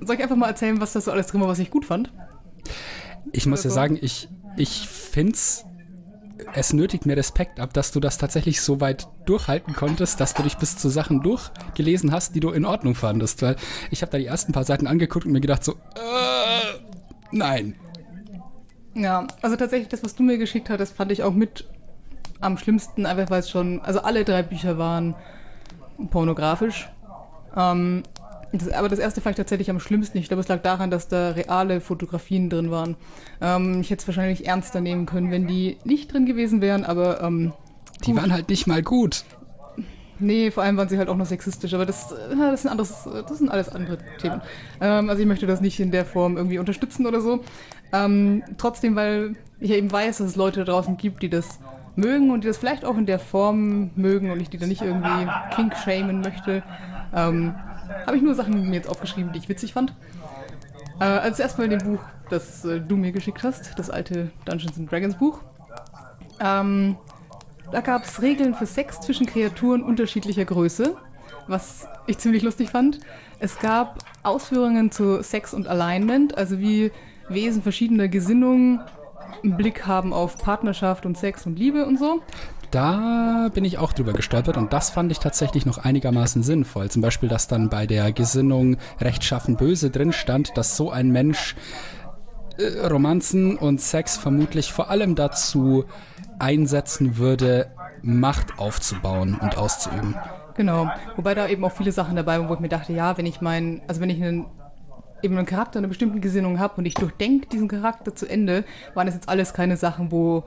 soll ich einfach mal erzählen, was da so alles drin war, was ich gut fand? Ich muss ja Also- sagen, ich, ich finde es, es nötigt mir Respekt ab, dass du das tatsächlich so weit durchhalten konntest, dass du dich bis zu Sachen durchgelesen hast, die du in Ordnung fandest. Weil ich habe da die ersten paar Seiten angeguckt und mir gedacht so, äh, nein. Ja, also tatsächlich das, was du mir geschickt hattest, fand ich auch mit am schlimmsten, einfach weil es schon, also alle drei Bücher waren pornografisch. Ähm, das, aber das erste fand ich tatsächlich am schlimmsten. Ich glaube, es lag daran, dass da reale Fotografien drin waren. Ähm, ich hätte es wahrscheinlich ernster nehmen können, wenn die nicht drin gewesen wären, aber ähm, Die waren halt nicht mal gut. Nee, vor allem waren sie halt auch noch sexistisch, aber das, äh, das, sind, anderes, das sind alles andere Themen. Ähm, also ich möchte das nicht in der Form irgendwie unterstützen oder so. Ähm, trotzdem, weil ich ja eben weiß, dass es Leute da draußen gibt, die das mögen und die das vielleicht auch in der Form mögen und ich die da nicht irgendwie kink-shamen möchte, ähm, habe ich nur Sachen mir jetzt aufgeschrieben, die ich witzig fand. Äh, also erstmal dem Buch, das äh, du mir geschickt hast, das alte Dungeons and Dragons Buch. Ähm, da gab es Regeln für Sex zwischen Kreaturen unterschiedlicher Größe, was ich ziemlich lustig fand. Es gab Ausführungen zu Sex und Alignment, also wie Wesen verschiedener Gesinnungen einen Blick haben auf Partnerschaft und Sex und Liebe und so. Da bin ich auch drüber gestolpert und das fand ich tatsächlich noch einigermaßen sinnvoll. Zum Beispiel, dass dann bei der Gesinnung rechtschaffen böse drin stand, dass so ein Mensch äh, Romanzen und Sex vermutlich vor allem dazu einsetzen würde, Macht aufzubauen und auszuüben. Genau. Wobei da eben auch viele Sachen dabei waren, wo ich mir dachte, ja, wenn ich meinen, also wenn ich einen eben einen Charakter einer bestimmten Gesinnung habe und ich durchdenke diesen Charakter zu Ende, waren das jetzt alles keine Sachen, wo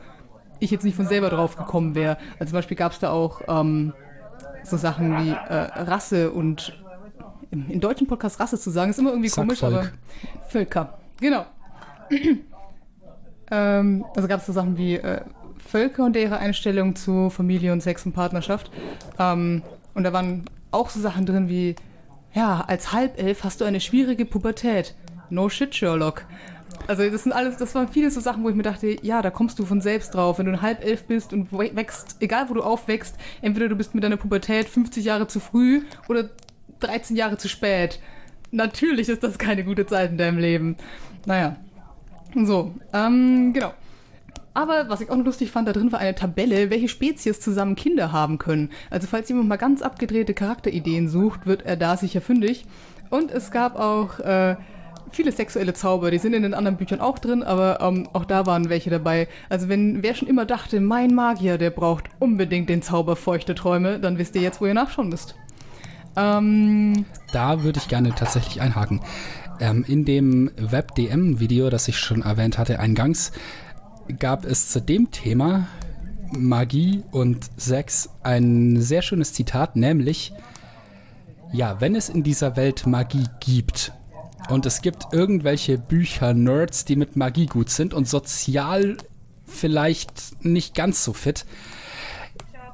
ich jetzt nicht von selber drauf gekommen wäre. Also zum Beispiel gab es da auch ähm, so Sachen wie äh, Rasse und im, in deutschen Podcast Rasse zu sagen, ist immer irgendwie Sag komisch, aber Völker. Genau. ähm, also gab es so Sachen wie äh, Völker und ihre Einstellung zu Familie und Sex und Partnerschaft. Ähm, und da waren auch so Sachen drin wie, ja, als Halbelf hast du eine schwierige Pubertät. No shit, Sherlock. Also das sind alles, das waren viele so Sachen, wo ich mir dachte, ja, da kommst du von selbst drauf. Wenn du ein Halbelf bist und wächst, egal wo du aufwächst, entweder du bist mit deiner Pubertät 50 Jahre zu früh oder 13 Jahre zu spät. Natürlich ist das keine gute Zeit in deinem Leben. Naja. So, ähm, genau. Aber was ich auch noch lustig fand, da drin war eine Tabelle, welche Spezies zusammen Kinder haben können. Also falls jemand mal ganz abgedrehte Charakterideen sucht, wird er da sicher fündig. Und es gab auch äh, viele sexuelle Zauber, die sind in den anderen Büchern auch drin, aber ähm, auch da waren welche dabei. Also wenn wer schon immer dachte, mein Magier, der braucht unbedingt den Zauber feuchte Träume, dann wisst ihr jetzt, wo ihr nachschauen müsst. Ähm, Da würde ich gerne tatsächlich einhaken. Ähm, in dem WebDM-Video, das ich schon erwähnt hatte, eingangs, gab es zu dem Thema Magie und Sex ein sehr schönes Zitat, nämlich, ja, wenn es in dieser Welt Magie gibt und es gibt irgendwelche Bücher-Nerds, die mit Magie gut sind und sozial vielleicht nicht ganz so fit,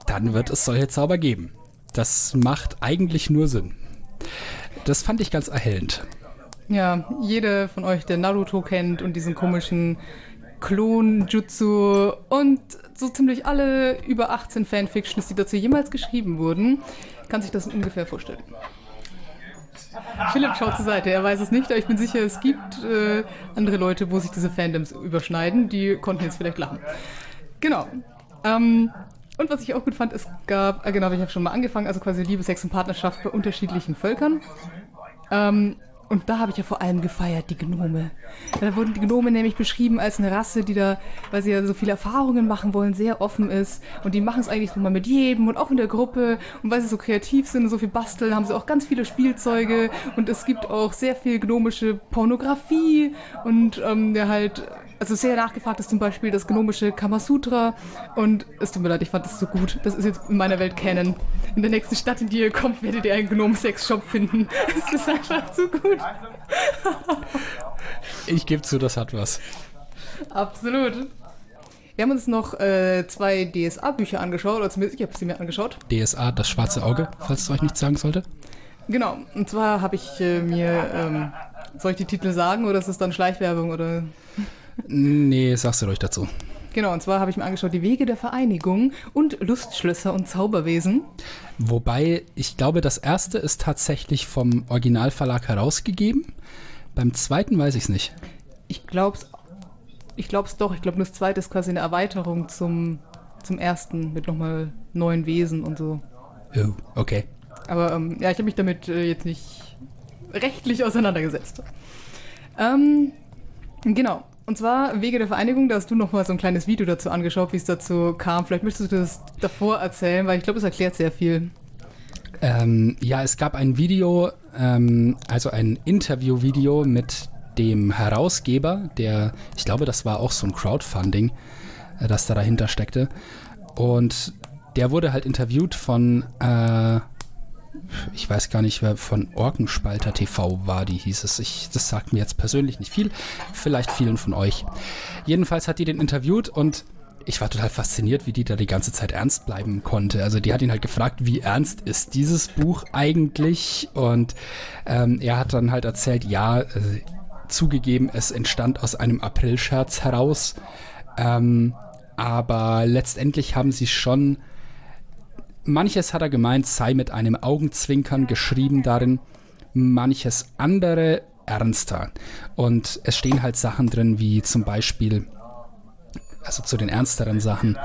dann wird es solche Zauber geben. Das macht eigentlich nur Sinn. Das fand ich ganz erhellend. Ja, jeder von euch, der Naruto kennt und diesen komischen Klon-Jutsu und so ziemlich alle über 18 Fanfictions, die dazu jemals geschrieben wurden, kann sich das ungefähr vorstellen. Philipp schaut zur Seite, er weiß es nicht, aber ich bin sicher, es gibt äh, andere Leute, wo sich diese Fandoms überschneiden, die konnten jetzt vielleicht lachen. Genau. Ähm, und was ich auch gut fand, es gab, äh, genau, ich habe schon mal angefangen, also quasi Liebe, Sex und Partnerschaft bei unterschiedlichen Völkern. Ähm, und da habe ich ja vor allem gefeiert, die Gnome. Da wurden die Gnome nämlich beschrieben als eine Rasse, die da, weil sie ja so viele Erfahrungen machen wollen, sehr offen ist. Und die machen es eigentlich so mal mit jedem und auch in der Gruppe. Und weil sie so kreativ sind und so viel basteln, haben sie auch ganz viele Spielzeuge. Und es gibt auch sehr viel gnomische Pornografie. Und ähm, ja halt, also sehr nachgefragt ist zum Beispiel das gnomische Kamasutra. Und es tut mir leid, ich fand das so gut. Das ist jetzt in meiner Welt Canon. In der nächsten Stadt, in die ihr kommt, werdet ihr einen Gnome-Sex-Shop finden. Es ist einfach zu gut. Ich gebe zu, das hat was. Absolut. Wir haben uns noch äh, zwei DSA-Bücher angeschaut, oder zumindest ich habe sie mir angeschaut. DSA, das schwarze Auge, falls es euch nichts sagen sollte. Genau, und zwar habe ich äh, mir, ähm, soll ich die Titel sagen oder ist es dann Schleichwerbung oder? Nee, sagst du ruhig dazu. Genau, und zwar habe ich mir angeschaut Die Wege der Vereinigung und Lustschlösser und Zauberwesen. Wobei, ich glaube, das erste ist tatsächlich vom Originalverlag herausgegeben. Beim zweiten weiß ich es nicht. Ich glaub's, ich glaub's doch, ich glaube das zweite ist quasi eine Erweiterung zum, zum ersten mit nochmal neuen Wesen und so. Oh, okay. Aber ähm, ja, ich habe mich damit äh, jetzt nicht rechtlich auseinandergesetzt. Ähm, genau. Und zwar Wege der Vereinigung, da hast du noch mal so ein kleines Video dazu angeschaut, wie es dazu kam. Vielleicht möchtest du das davor erzählen, weil ich glaube, es erklärt sehr viel. Ähm, ja, es gab ein Video, ähm, also ein Interview-Video mit dem Herausgeber, der, ich glaube, das war auch so ein Crowdfunding, äh, das da dahinter steckte. Und der wurde halt interviewt von, äh, ich weiß gar nicht, wer von Orkenspalter TV war, die hieß es. Ich, das sagt mir jetzt persönlich nicht viel, vielleicht vielen von euch. Jedenfalls hat die den interviewt und ich war total fasziniert, wie die da die ganze Zeit ernst bleiben konnte. Also die hat ihn halt gefragt, wie ernst ist dieses Buch eigentlich? Und ähm, er hat dann halt erzählt, ja, äh, zugegeben, es entstand aus einem Aprilscherz heraus. Ähm, aber letztendlich haben sie schon, manches hat er gemeint, sei mit einem Augenzwinkern geschrieben darin, manches andere ernster. Und es stehen halt Sachen drin, wie zum Beispiel, also zu den ernsteren Sachen,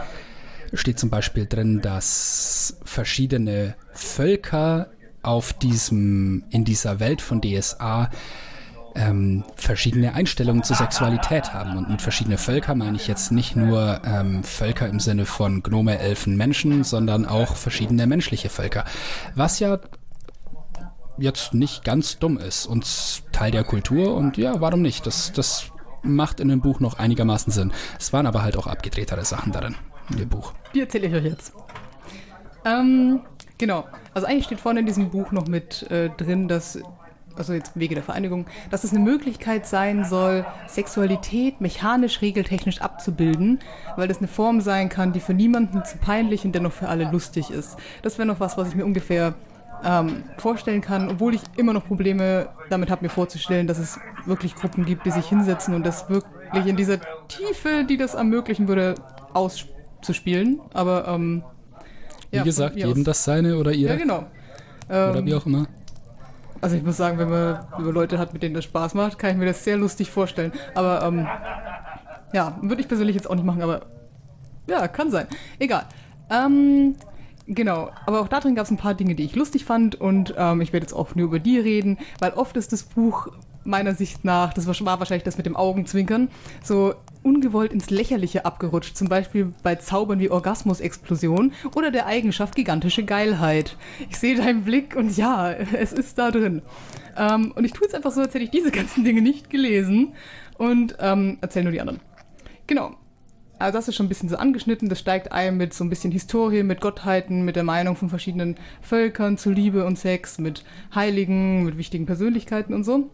steht zum Beispiel drin, dass verschiedene Völker auf diesem, in dieser Welt von DSA ähm, verschiedene Einstellungen zur Sexualität haben. Und mit verschiedene Völker meine ich jetzt nicht nur ähm, Völker im Sinne von Gnome, Elfen, Menschen, sondern auch verschiedene menschliche Völker. Was ja jetzt nicht ganz dumm ist und Teil der Kultur und ja, warum nicht? Das, das macht in dem Buch noch einigermaßen Sinn. Es waren aber halt auch abgedrehtere Sachen darin, in dem Buch. Die erzähle ich euch jetzt. Ähm, Genau. Also eigentlich steht vorne in diesem Buch noch mit äh, drin, dass, also jetzt Wege der Vereinigung, dass es eine Möglichkeit sein soll, Sexualität mechanisch, regeltechnisch abzubilden, weil das eine Form sein kann, die für niemanden zu peinlich und dennoch für alle lustig ist. Das wäre noch was, was ich mir ungefähr ähm, vorstellen kann, obwohl ich immer noch Probleme damit habe, mir vorzustellen, dass es wirklich Gruppen gibt, die sich hinsetzen und das wirklich in dieser Tiefe, die das ermöglichen würde, auszuspielen. Aber ähm, Wie ja, von gesagt, jedem das seine oder ihre. Ja, genau. Oder Ähm, wie auch immer. Also ich muss sagen, wenn man über Leute hat, mit denen das Spaß macht, kann ich mir das sehr lustig vorstellen. Aber ähm, ja, würde ich persönlich jetzt auch nicht machen, aber ja, kann sein. Egal. Ähm, genau, aber auch da drin gab es ein paar Dinge, die ich lustig fand und ähm, ich werde jetzt auch nur über die reden, weil oft ist das Buch meiner Sicht nach, das war war wahrscheinlich das mit dem Augenzwinkern, so ungewollt ins Lächerliche abgerutscht. Zum Beispiel bei Zaubern wie Orgasmusexplosion oder der Eigenschaft gigantische Geilheit. Ich sehe deinen Blick und ja, es ist da drin. Ähm, und ich tue es einfach so, als hätte ich diese ganzen Dinge nicht gelesen und ähm, erzähle nur die anderen. Genau. Also das ist schon ein bisschen so angeschnitten. Das steigt ein mit so ein bisschen Historie, mit Gottheiten, mit der Meinung von verschiedenen Völkern zu Liebe und Sex, mit Heiligen, mit wichtigen Persönlichkeiten und so.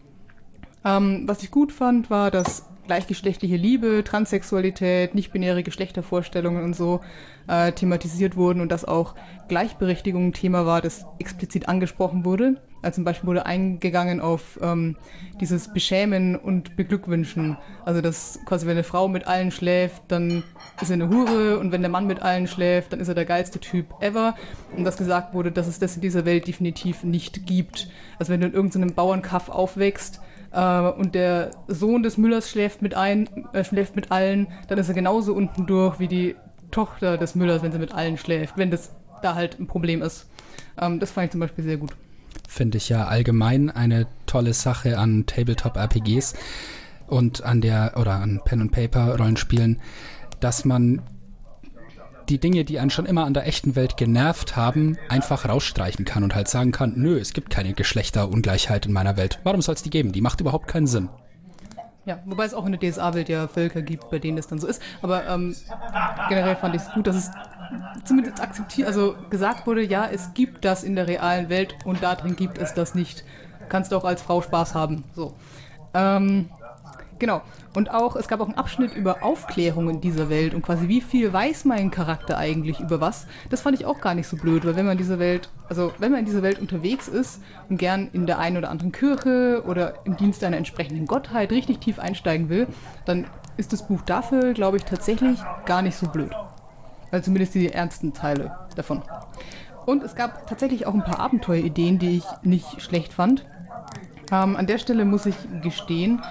Ähm, was ich gut fand, war, dass gleichgeschlechtliche Liebe, Transsexualität, nicht-binäre Geschlechtervorstellungen und so äh, thematisiert wurden und dass auch Gleichberechtigung ein Thema war, das explizit angesprochen wurde. Also zum Beispiel wurde eingegangen auf ähm, dieses Beschämen und Beglückwünschen. Also dass quasi, wenn eine Frau mit allen schläft, dann ist er eine Hure und wenn der Mann mit allen schläft, dann ist er der geilste Typ ever. Und dass gesagt wurde, dass es das in dieser Welt definitiv nicht gibt. Also wenn du in irgendeinem Bauernkaff aufwächst, äh, und der Sohn des Müllers schläft mit, ein, äh, schläft mit allen, dann ist er genauso unten durch wie die Tochter des Müllers, wenn sie mit allen schläft, wenn das da halt ein Problem ist. Ähm, das fand ich zum Beispiel sehr gut. Finde ich ja allgemein eine tolle Sache an Tabletop-RPGs und an der, oder an Pen-and-Paper-Rollenspielen, dass man die Dinge, die einen schon immer an der echten Welt genervt haben, einfach rausstreichen kann und halt sagen kann, nö, es gibt keine Geschlechterungleichheit in meiner Welt. Warum soll es die geben? Die macht überhaupt keinen Sinn. Ja, wobei es auch in der DSA-Welt ja Völker gibt, bei denen das dann so ist. Aber ähm, generell fand ich es gut, dass es zumindest akzeptiert, also gesagt wurde, ja, es gibt das in der realen Welt und da drin gibt es das nicht. Kannst du auch als Frau Spaß haben. So. Ähm, genau. Und auch, es gab auch einen Abschnitt über Aufklärung in dieser Welt und quasi wie viel weiß mein Charakter eigentlich über was. Das fand ich auch gar nicht so blöd, weil wenn man diese Welt, also wenn man in dieser Welt unterwegs ist und gern in der einen oder anderen Kirche oder im Dienst einer entsprechenden Gottheit richtig tief einsteigen will, dann ist das Buch dafür, glaube ich, tatsächlich gar nicht so blöd. Also zumindest die ernsten Teile davon. Und es gab tatsächlich auch ein paar Abenteuerideen, die ich nicht schlecht fand. Ähm, an der Stelle muss ich gestehen,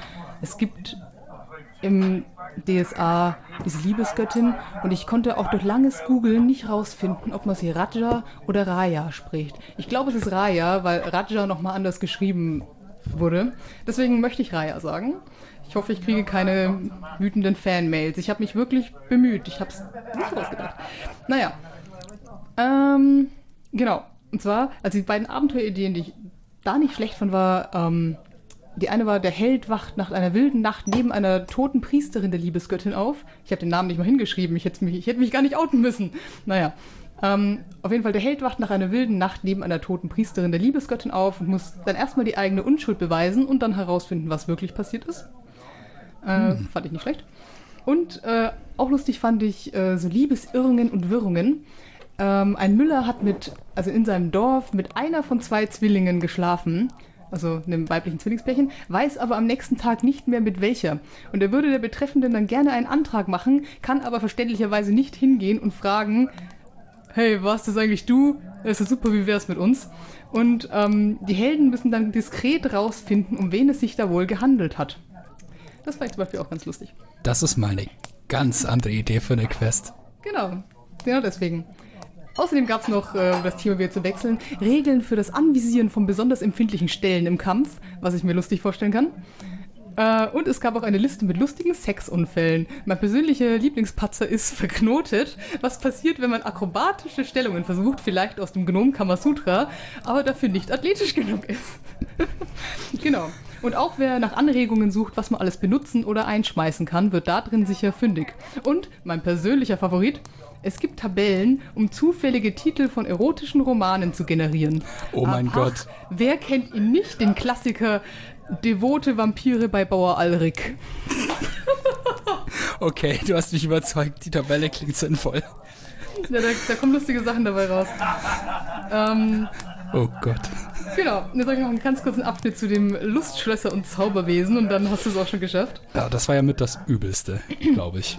es gibt im DSA diese Liebesgöttin und ich konnte auch durch langes Googeln nicht rausfinden, ob man sie Raja oder Raya spricht. Ich glaube, es ist Raya, weil Raja nochmal anders geschrieben wurde. Deswegen möchte ich Raya sagen. Ich hoffe, ich kriege keine wütenden Fanmails. Ich habe mich wirklich bemüht. Ich habe es nicht rausgedacht. Naja. Ähm, genau. Und zwar, also die beiden Abenteuerideen, die ich da nicht schlecht fand, war, ähm, die eine war, der Held wacht nach einer wilden Nacht neben einer toten Priesterin der Liebesgöttin auf. Ich habe den Namen nicht mal hingeschrieben, ich hätte mich, ich hätte mich gar nicht outen müssen. Naja. Ähm, auf jeden Fall, der Held wacht nach einer wilden Nacht neben einer toten Priesterin der Liebesgöttin auf und muss dann erstmal die eigene Unschuld beweisen und dann herausfinden, was wirklich passiert ist. Äh, Fand ich nicht schlecht. Und äh, auch lustig fand ich äh, so Liebesirrungen und Wirrungen. Ähm, ein Müller hat mit, also in seinem Dorf, mit einer von zwei Zwillingen geschlafen, also einem weiblichen Zwillingspärchen, weiß aber am nächsten Tag nicht mehr mit welcher. Und er würde der Betreffenden dann gerne einen Antrag machen, kann aber verständlicherweise nicht hingehen und fragen, hey, warst das eigentlich du? Das ist super, wie wär's mit uns? Und ähm, die Helden müssen dann diskret rausfinden, um wen es sich da wohl gehandelt hat. Das fand ich zum Beispiel auch ganz lustig. Das ist mal eine ganz andere Idee für eine Quest. Genau, genau deswegen. Außerdem gab es noch, äh, um das Thema wieder zu wechseln, Regeln für das Anvisieren von besonders empfindlichen Stellen im Kampf, was ich mir lustig vorstellen kann. Äh, und es gab auch eine Liste mit lustigen Sexunfällen. Mein persönlicher Lieblingspatzer ist verknotet. Was passiert, wenn man akrobatische Stellungen versucht, vielleicht aus dem Gnom Kamasutra, aber dafür nicht athletisch genug ist? genau. Und auch wer nach Anregungen sucht, was man alles benutzen oder einschmeißen kann, wird da drin sicher fündig. Und mein persönlicher Favorit, Es gibt Tabellen, um zufällige Titel von erotischen Romanen zu generieren. Oh mein Ach, Gott. Wer kennt ihn nicht, den Klassiker Devote Vampire bei Bauer Alrik? Okay, du hast mich überzeugt. Die Tabelle klingt sinnvoll. Ja, da, da kommen lustige Sachen dabei raus. Ähm, Oh Gott. genau, jetzt sage ich noch einen ganz kurzen Abschnitt zu dem Lustschlösser und Zauberwesen und dann hast du es auch schon geschafft. Ja, das war ja mit das Übelste, glaube ich.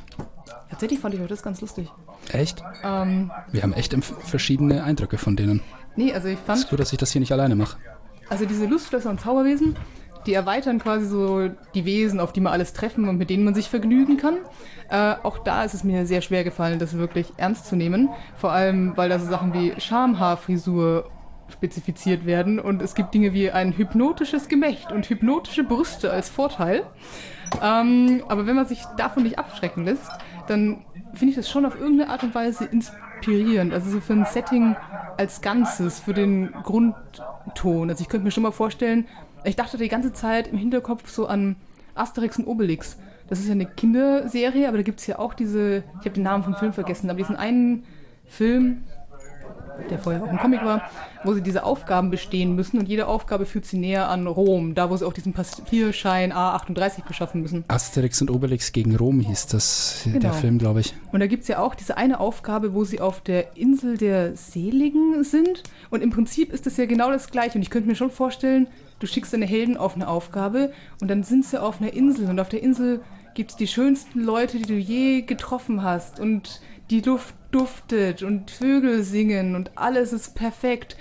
Tatsächlich fand ich auch das ganz lustig. Echt? Ähm, Wir haben echt verschiedene Eindrücke von denen. nee, also ich fand, Ist gut, dass ich das hier nicht alleine mache. Also diese Lustschlösser und Zauberwesen, die erweitern quasi so die Wesen, auf die man alles treffen und mit denen man sich vergnügen kann. Äh, auch da ist es mir sehr schwer gefallen, das wirklich ernst zu nehmen. Vor allem, weil da so Sachen wie Schamhaarfrisur spezifiziert werden und es gibt Dinge wie ein hypnotisches Gemächt und hypnotische Brüste als Vorteil. Ähm, aber wenn man sich davon nicht abschrecken lässt, dann finde ich das schon auf irgendeine Art und Weise inspirierend. Also so für ein Setting als Ganzes, für den Grundton. Also ich könnte mir schon mal vorstellen, ich dachte die ganze Zeit im Hinterkopf so an Asterix und Obelix. Das ist ja eine Kinderserie, aber da gibt es ja auch diese, ich habe den Namen vom Film vergessen, aber diesen einen Film, der vorher auch ein Comic war, wo sie diese Aufgaben bestehen müssen und jede Aufgabe führt sie näher an Rom, da wo sie auch diesen Papierschein A38 beschaffen müssen. Asterix und Obelix gegen Rom hieß das, der Genau. Film, glaube ich. Und da gibt es ja auch diese eine Aufgabe, wo sie auf der Insel der Seligen sind. Und im Prinzip ist das ja genau das Gleiche. Und ich könnte mir schon vorstellen, du schickst deine Helden auf eine Aufgabe und dann sind sie auf einer Insel. Und auf der Insel gibt es die schönsten Leute, die du je getroffen hast. Und die Luft duftet und Vögel singen und alles ist perfekt.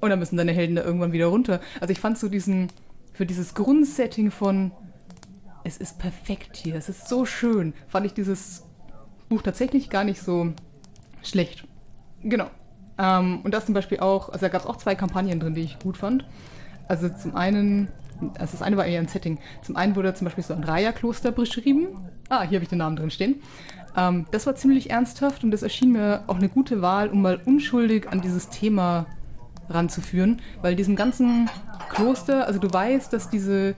Und dann müssen deine Helden da irgendwann wieder runter. Also ich fand so diesen, für dieses Grundsetting von es ist perfekt hier, es ist so schön, fand ich dieses Buch tatsächlich gar nicht so schlecht. Genau. Ähm, und das zum Beispiel auch, also da gab es auch zwei Kampagnen drin, die ich gut fand. Also zum einen, also das eine war eher ein Setting. Zum einen wurde zum Beispiel so ein Raya-Kloster beschrieben. Ah, hier habe ich den Namen drin stehen. Ähm, das war ziemlich ernsthaft und das erschien mir auch eine gute Wahl, um mal unschuldig an dieses Thema ranzuführen, weil diesem ganzen Kloster, also du weißt, dass diese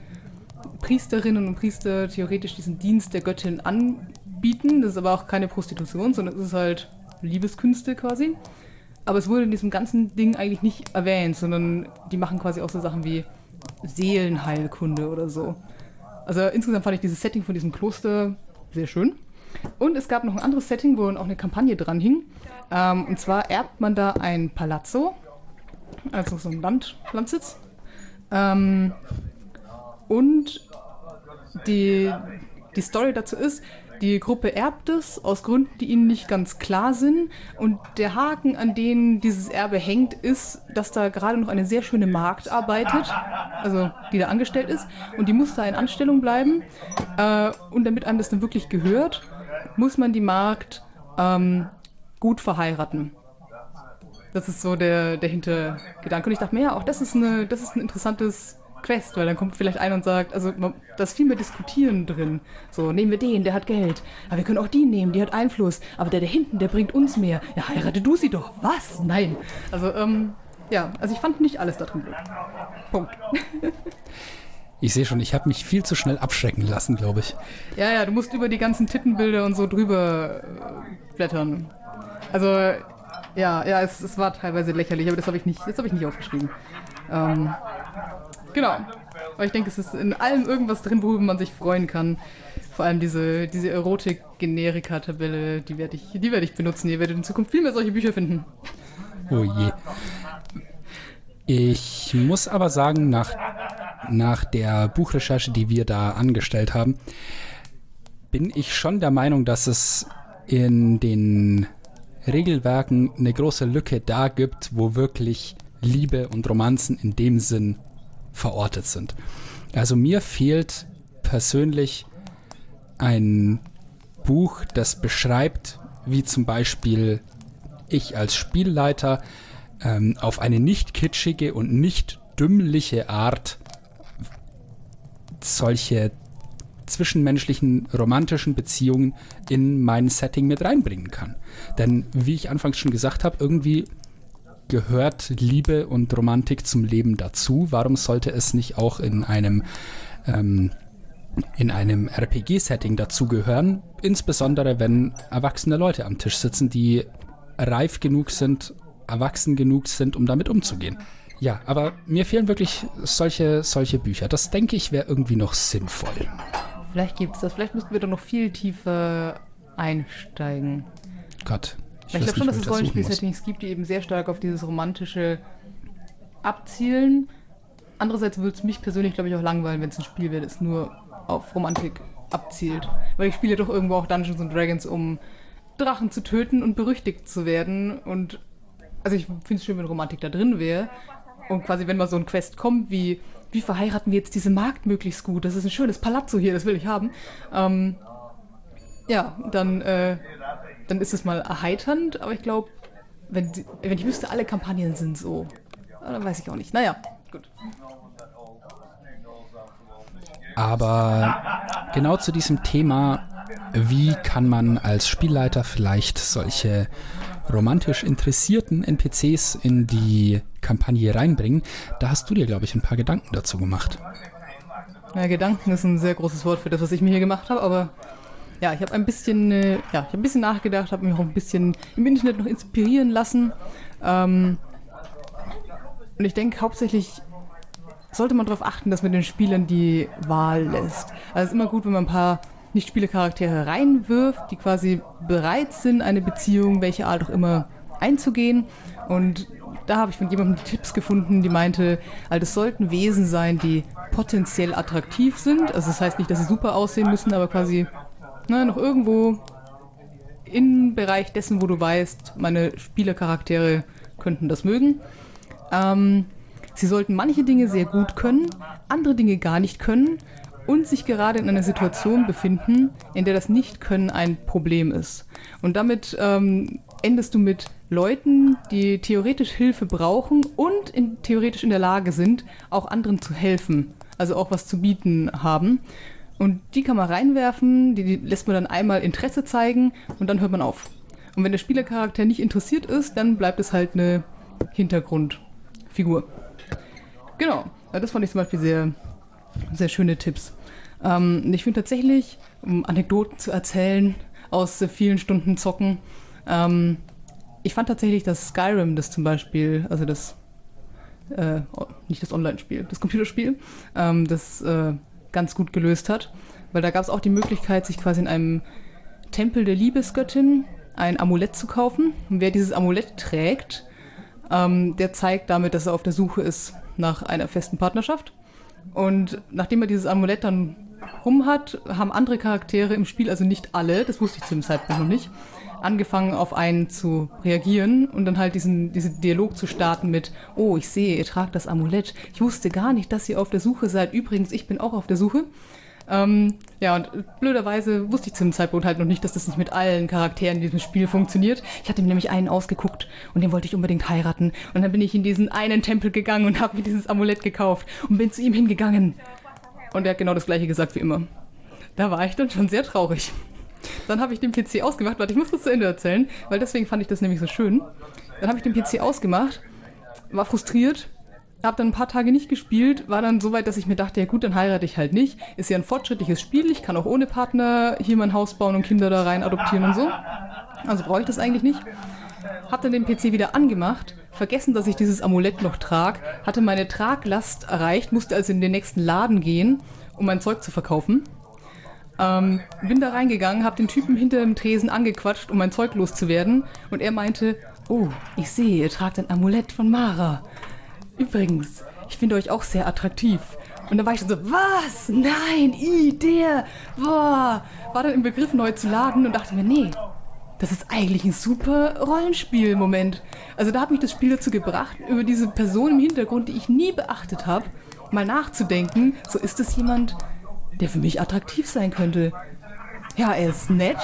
Priesterinnen und Priester theoretisch diesen Dienst der Göttin anbieten. Das ist aber auch keine Prostitution, sondern es ist halt Liebeskünste quasi. Aber es wurde in diesem ganzen Ding eigentlich nicht erwähnt, sondern die machen quasi auch so Sachen wie Seelenheilkunde oder so. Also insgesamt fand ich dieses Setting von diesem Kloster sehr schön. Und es gab noch ein anderes Setting, wo auch eine Kampagne dran hing. Ähm, und zwar erbt man da ein Palazzo, also so ein Land, Landsitz. Ähm, und die, die Story dazu ist, die Gruppe erbt es aus Gründen, die ihnen nicht ganz klar sind. Und der Haken, an denen dieses Erbe hängt, ist, dass da gerade noch eine sehr schöne Magd arbeitet, also die da angestellt ist. Und die muss da in Anstellung bleiben. Äh, und damit einem das dann wirklich gehört, muss man die Magd ähm, gut verheiraten. Das ist so der, der Hintergedanke. Und ich dachte mir, ja, auch das ist, eine, das ist ein interessantes Quest, weil dann kommt vielleicht einer und sagt, also da ist viel mehr Diskutieren drin. So, nehmen wir den, der hat Geld. Aber wir können auch die nehmen, die hat Einfluss. Aber der da hinten, der bringt uns mehr. Ja, heirate du sie doch. Was? Nein. Also, ähm, ja, also ich fand nicht alles da drin gut. Punkt. Ich sehe schon, ich habe mich viel zu schnell abschrecken lassen, glaube ich. Ja, ja, du musst über die ganzen Tittenbilder und so drüber äh, blättern. Also, ja, ja, es, es war teilweise lächerlich, aber das habe ich nicht, das habe ich nicht aufgeschrieben. Ähm, genau. Aber ich denke, es ist in allem irgendwas drin, worüber man sich freuen kann. Vor allem diese, diese Erotik-Generika-Tabelle, die werde ich, die werde ich benutzen. Ihr werdet in Zukunft viel mehr solche Bücher finden. Oh je. Ich muss aber sagen, nach, nach der Buchrecherche, die wir da angestellt haben, bin ich schon der Meinung, dass es in den Regelwerken eine große Lücke da gibt, wo wirklich Liebe und Romanzen in dem Sinn verortet sind. Also mir fehlt persönlich ein Buch, das beschreibt, wie zum Beispiel ich als Spielleiter ähm, auf eine nicht kitschige und nicht dümmliche Art solche zwischenmenschlichen romantischen Beziehungen in mein Setting mit reinbringen kann. Denn wie ich anfangs schon gesagt habe, irgendwie gehört Liebe und Romantik zum Leben dazu. Warum sollte es nicht auch in einem ähm, in einem RPG-Setting dazugehören, insbesondere wenn erwachsene Leute am Tisch sitzen, die reif genug sind, erwachsen genug sind, um damit umzugehen. Ja, aber mir fehlen wirklich solche, solche Bücher. Das denke ich wäre irgendwie noch sinnvoll. Vielleicht gibt es das. Vielleicht müssten wir doch noch viel tiefer einsteigen. Gott. Ich, ich glaube schon, dass es Rollenspiel-Settings gibt, die eben sehr stark auf dieses romantische abzielen. Andererseits würde es mich persönlich, glaube ich, auch langweilen, wenn es ein Spiel wäre, das nur auf Romantik abzielt. Weil ich spiele doch irgendwo auch Dungeons and Dragons, um Drachen zu töten und berüchtigt zu werden. Und also ich finde es schön, wenn Romantik da drin wäre. Und quasi, wenn mal so ein Quest kommt, wie, wie verheiraten wir jetzt diese Magd möglichst gut? Das ist ein schönes Palazzo hier, das will ich haben. Ähm, ja, dann, äh, dann ist es mal erheiternd, aber ich glaube, wenn, wenn ich wüsste, alle Kampagnen sind so, dann weiß ich auch nicht. Naja, gut. Aber genau zu diesem Thema, wie kann man als Spielleiter vielleicht solche romantisch interessierten NPCs in die Kampagne reinbringen, da hast du dir, glaube ich, ein paar Gedanken dazu gemacht. Ja, Gedanken ist ein sehr großes Wort für das, was ich mir hier gemacht habe, aber ja, ich habe ein bisschen, äh, ja, ich habe ein bisschen nachgedacht, habe mich auch ein bisschen im Internet noch inspirieren lassen. Ähm, und ich denke hauptsächlich sollte man darauf achten, dass man den Spielern die Wahl lässt. Also es ist immer gut, wenn man ein paar Nicht-Spiele-Charaktere reinwirft, die quasi bereit sind, eine Beziehung, welche Art auch immer, einzugehen. Und da habe ich von jemandem Tipps gefunden, die meinte, also es sollten Wesen sein, die potenziell attraktiv sind. Also das heißt nicht, dass sie super aussehen müssen, aber quasi ne, noch irgendwo im Bereich dessen, wo du weißt, meine Spielercharaktere könnten das mögen. Ähm, Sie sollten manche Dinge sehr gut können, andere Dinge gar nicht können und sich gerade in einer Situation befinden, in der das Nicht-Können ein Problem ist. Und damit ähm, endest du mit Leuten, die theoretisch Hilfe brauchen und in, theoretisch in der Lage sind, auch anderen zu helfen, also auch was zu bieten haben. Und die kann man reinwerfen, die, die lässt man dann einmal Interesse zeigen und dann hört man auf. Und wenn der Spielercharakter nicht interessiert ist, dann bleibt es halt eine Hintergrundfigur. Genau, das fand ich zum Beispiel sehr, sehr schöne Tipps. Ähm, ich finde tatsächlich, um Anekdoten zu erzählen aus äh, vielen Stunden Zocken, ähm, ich fand tatsächlich, dass Skyrim das zum Beispiel, also das, äh, nicht das Online-Spiel, das Computerspiel, ähm, das äh, ganz gut gelöst hat. Weil da gab es auch die Möglichkeit, sich quasi in einem Tempel der Liebesgöttin ein Amulett zu kaufen. Und wer dieses Amulett trägt, ähm, der zeigt damit, dass er auf der Suche ist nach einer festen Partnerschaft. Und nachdem er dieses Amulett dann rum hat, haben andere Charaktere im Spiel, also nicht alle, das wusste ich zu dem Zeitpunkt noch nicht, angefangen auf einen zu reagieren und dann halt diesen, diesen Dialog zu starten mit, oh, ich sehe, ihr tragt das Amulett. Ich wusste gar nicht, dass ihr auf der Suche seid. Übrigens, ich bin auch auf der Suche. Ähm, ja, und blöderweise wusste ich zu dem Zeitpunkt halt noch nicht, dass das nicht mit allen Charakteren in diesem Spiel funktioniert. Ich hatte mir nämlich einen ausgeguckt und den wollte ich unbedingt heiraten. Und dann bin ich in diesen einen Tempel gegangen und habe mir dieses Amulett gekauft und bin zu ihm hingegangen. Und er hat genau das gleiche gesagt wie immer. Da war ich dann schon sehr traurig. Dann habe ich den PC ausgemacht. Warte, ich muss das zu Ende erzählen, weil deswegen fand ich das nämlich so schön. Dann habe ich den PC ausgemacht, war frustriert habe dann ein paar Tage nicht gespielt, war dann so weit, dass ich mir dachte, ja gut, dann heirate ich halt nicht. Ist ja ein fortschrittliches Spiel, ich kann auch ohne Partner hier mein Haus bauen und Kinder da rein adoptieren und so. Also brauche ich das eigentlich nicht. Hab dann den PC wieder angemacht, vergessen, dass ich dieses Amulett noch trage, hatte meine Traglast erreicht, musste also in den nächsten Laden gehen, um mein Zeug zu verkaufen. Ähm, bin da reingegangen, habe den Typen hinter dem Tresen angequatscht, um mein Zeug loszuwerden. Und er meinte, oh, ich sehe, ihr tragt ein Amulett von Mara. Übrigens, ich finde euch auch sehr attraktiv. Und dann war ich schon so, was? Nein, i, der, boah. War dann im Begriff neu zu laden und dachte mir, nee, das ist eigentlich ein super Rollenspiel-Moment. Also da hat mich das Spiel dazu gebracht, über diese Person im Hintergrund, die ich nie beachtet habe, mal nachzudenken. So ist es jemand, der für mich attraktiv sein könnte. Ja, er ist nett.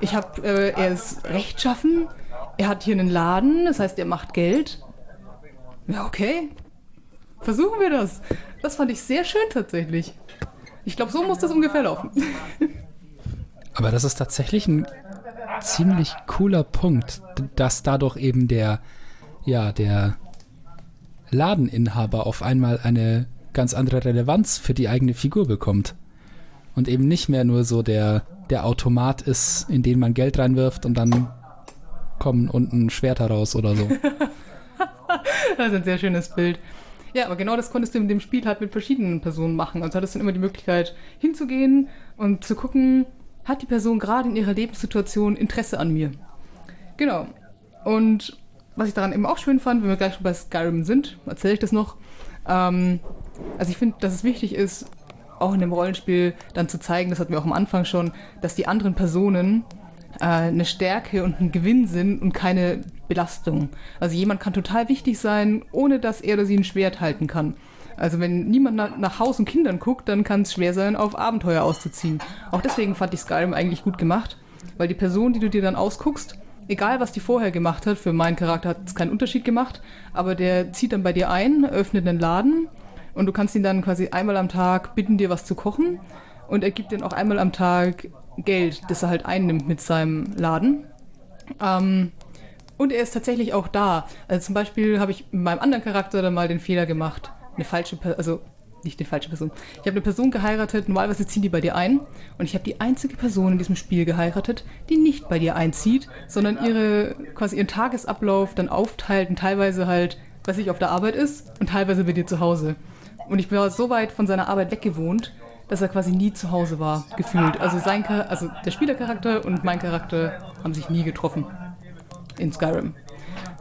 Ich hab, äh, er ist rechtschaffen. Er hat hier einen Laden, das heißt, er macht Geld. Ja, okay. Versuchen wir das. Das fand ich sehr schön tatsächlich. Ich glaube, so muss das ungefähr laufen. Aber das ist tatsächlich ein ziemlich cooler Punkt, dass dadurch eben der, ja, der Ladeninhaber auf einmal eine ganz andere Relevanz für die eigene Figur bekommt. und eben nicht mehr nur so der, der Automat ist, in den man Geld reinwirft und dann kommen unten Schwerter raus oder so. das ist ein sehr schönes Bild. Ja, aber genau das konntest du in dem Spiel halt mit verschiedenen Personen machen. Also hattest du immer die Möglichkeit hinzugehen und zu gucken, hat die Person gerade in ihrer Lebenssituation Interesse an mir? Genau. Und was ich daran eben auch schön fand, wenn wir gleich schon bei Skyrim sind, erzähle ich das noch. Ähm, also ich finde, dass es wichtig ist, auch in dem Rollenspiel dann zu zeigen, das hatten wir auch am Anfang schon, dass die anderen Personen äh, eine Stärke und ein Gewinn sind und keine Belastung. Also jemand kann total wichtig sein, ohne dass er oder sie ein Schwert halten kann. Also wenn niemand nach, nach Haus und Kindern guckt, dann kann es schwer sein, auf Abenteuer auszuziehen. Auch deswegen fand ich Skyrim eigentlich gut gemacht, weil die Person, die du dir dann ausguckst, egal was die vorher gemacht hat, für meinen Charakter hat es keinen Unterschied gemacht, aber der zieht dann bei dir ein, öffnet einen Laden und du kannst ihn dann quasi einmal am Tag bitten, dir was zu kochen und er gibt dir auch einmal am Tag Geld, das er halt einnimmt mit seinem Laden. Ähm, und er ist tatsächlich auch da. Also zum Beispiel habe ich mit meinem anderen Charakter dann mal den Fehler gemacht, eine falsche, Person, also nicht eine falsche Person. Ich habe eine Person geheiratet, normalerweise ziehen die bei dir ein. Und ich habe die einzige Person in diesem Spiel geheiratet, die nicht bei dir einzieht, sondern ihre, quasi ihren Tagesablauf dann aufteilt und teilweise halt, was ich auf der Arbeit ist und teilweise bei dir zu Hause. Und ich war so weit von seiner Arbeit weggewohnt, dass er quasi nie zu Hause war, gefühlt. Also sein also der Spielercharakter und mein Charakter haben sich nie getroffen in Skyrim.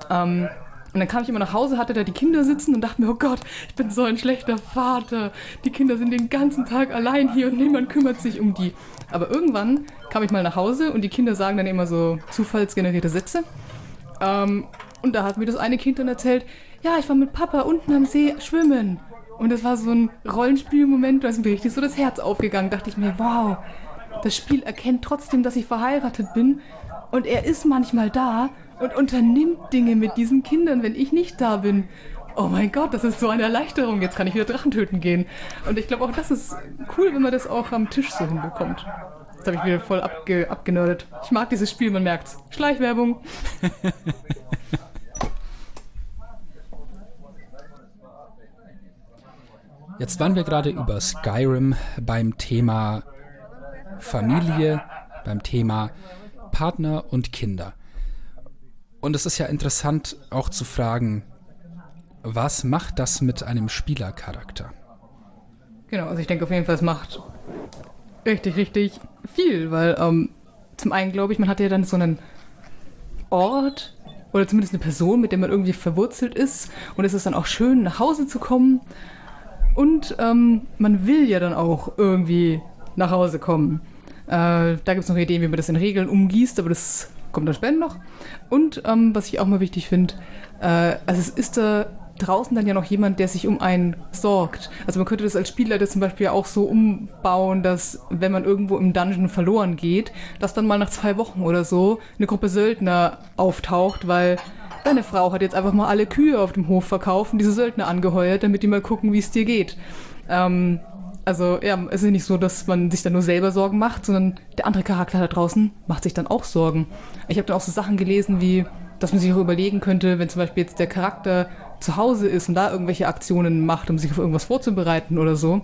Ähm, und dann kam ich immer nach Hause, hatte da die Kinder sitzen und dachte mir, oh Gott, ich bin so ein schlechter Vater. Die Kinder sind den ganzen Tag allein hier und niemand kümmert sich um die. Aber irgendwann kam ich mal nach Hause und die Kinder sagen dann immer so zufallsgenerierte Sätze. Ähm, und da hat mir das eine Kind dann erzählt, ja, ich war mit Papa unten am See schwimmen. Und das war so ein Rollenspielmoment, da ist mir richtig so das Herz aufgegangen. Da dachte ich mir, wow, das Spiel erkennt trotzdem, dass ich verheiratet bin. Und er ist manchmal da und unternimmt Dinge mit diesen Kindern, wenn ich nicht da bin. Oh mein Gott, das ist so eine Erleichterung. Jetzt kann ich wieder Drachen töten gehen. Und ich glaube auch, das ist cool, wenn man das auch am Tisch so hinbekommt. Jetzt habe ich wieder voll abge abgenördet. Ich mag dieses Spiel, man merkt's. Schleichwerbung. Jetzt waren wir gerade über Skyrim beim Thema Familie, beim Thema Partner und Kinder. Und es ist ja interessant auch zu fragen, was macht das mit einem Spielercharakter? Genau, also ich denke auf jeden Fall, es macht richtig, richtig viel, weil ähm, zum einen glaube ich, man hat ja dann so einen Ort oder zumindest eine Person, mit der man irgendwie verwurzelt ist und es ist dann auch schön, nach Hause zu kommen und ähm, man will ja dann auch irgendwie nach Hause kommen. Äh, da gibt es noch Ideen, wie man das in Regeln umgießt, aber das kommt dann später noch. Und ähm, was ich auch mal wichtig finde, äh, also es ist da draußen dann ja noch jemand, der sich um einen sorgt. Also man könnte das als Spielleiter zum Beispiel auch so umbauen, dass wenn man irgendwo im Dungeon verloren geht, dass dann mal nach zwei Wochen oder so eine Gruppe Söldner auftaucht, weil deine Frau hat jetzt einfach mal alle Kühe auf dem Hof verkauft und diese Söldner angeheuert, damit die mal gucken, wie es dir geht. Ähm, also ja, es ist nicht so, dass man sich dann nur selber Sorgen macht, sondern der andere Charakter da draußen macht sich dann auch Sorgen. Ich habe dann auch so Sachen gelesen wie, dass man sich auch überlegen könnte, wenn zum Beispiel jetzt der Charakter zu Hause ist und da irgendwelche Aktionen macht, um sich auf irgendwas vorzubereiten oder so,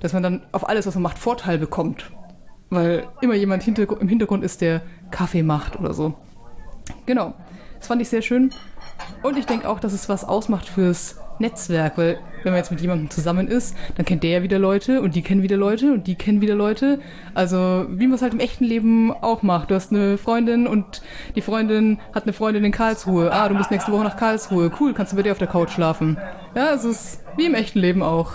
dass man dann auf alles, was man macht, Vorteil bekommt. Weil immer jemand im Hintergrund ist, der Kaffee macht oder so. Genau. Das fand ich sehr schön. Und ich denke auch, dass es was ausmacht fürs Netzwerk, weil wenn man jetzt mit jemandem zusammen ist, dann kennt der ja wieder Leute und die kennen wieder Leute und die kennen wieder Leute. Also wie man es halt im echten Leben auch macht. Du hast eine Freundin und die Freundin hat eine Freundin in Karlsruhe. Ah, du musst nächste Woche nach Karlsruhe. Cool, kannst du bei dir auf der Couch schlafen. Ja, es ist wie im echten Leben auch.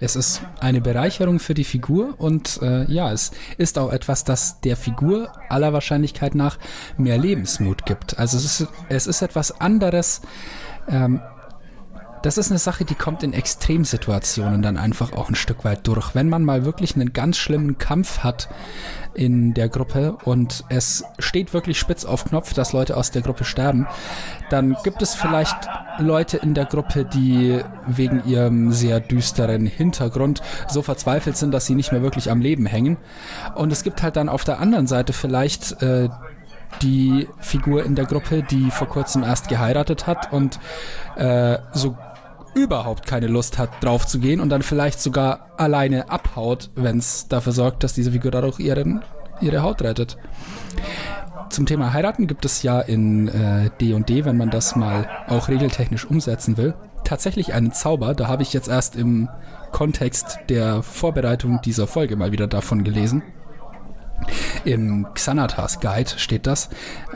Es ist eine Bereicherung für die Figur und äh, ja, es ist auch etwas, das der Figur aller Wahrscheinlichkeit nach mehr Lebensmut gibt. Also es ist, es ist etwas anderes, ähm, das ist eine Sache, die kommt in Extremsituationen dann einfach auch ein Stück weit durch. Wenn man mal wirklich einen ganz schlimmen Kampf hat in der Gruppe und es steht wirklich spitz auf Knopf, dass Leute aus der Gruppe sterben, dann gibt es vielleicht Leute in der Gruppe, die wegen ihrem sehr düsteren Hintergrund so verzweifelt sind, dass sie nicht mehr wirklich am Leben hängen. Und es gibt halt dann auf der anderen Seite vielleicht äh, die Figur in der Gruppe, die vor kurzem erst geheiratet hat und äh, so überhaupt keine Lust hat, drauf zu gehen und dann vielleicht sogar alleine abhaut, wenn es dafür sorgt, dass diese Figur dadurch ihren, ihre Haut rettet. Zum Thema Heiraten gibt es ja in D&D, &D, wenn man das mal auch regeltechnisch umsetzen will, tatsächlich einen Zauber. Da habe ich jetzt erst im Kontext der Vorbereitung dieser Folge mal wieder davon gelesen. Im Xanatas Guide steht das.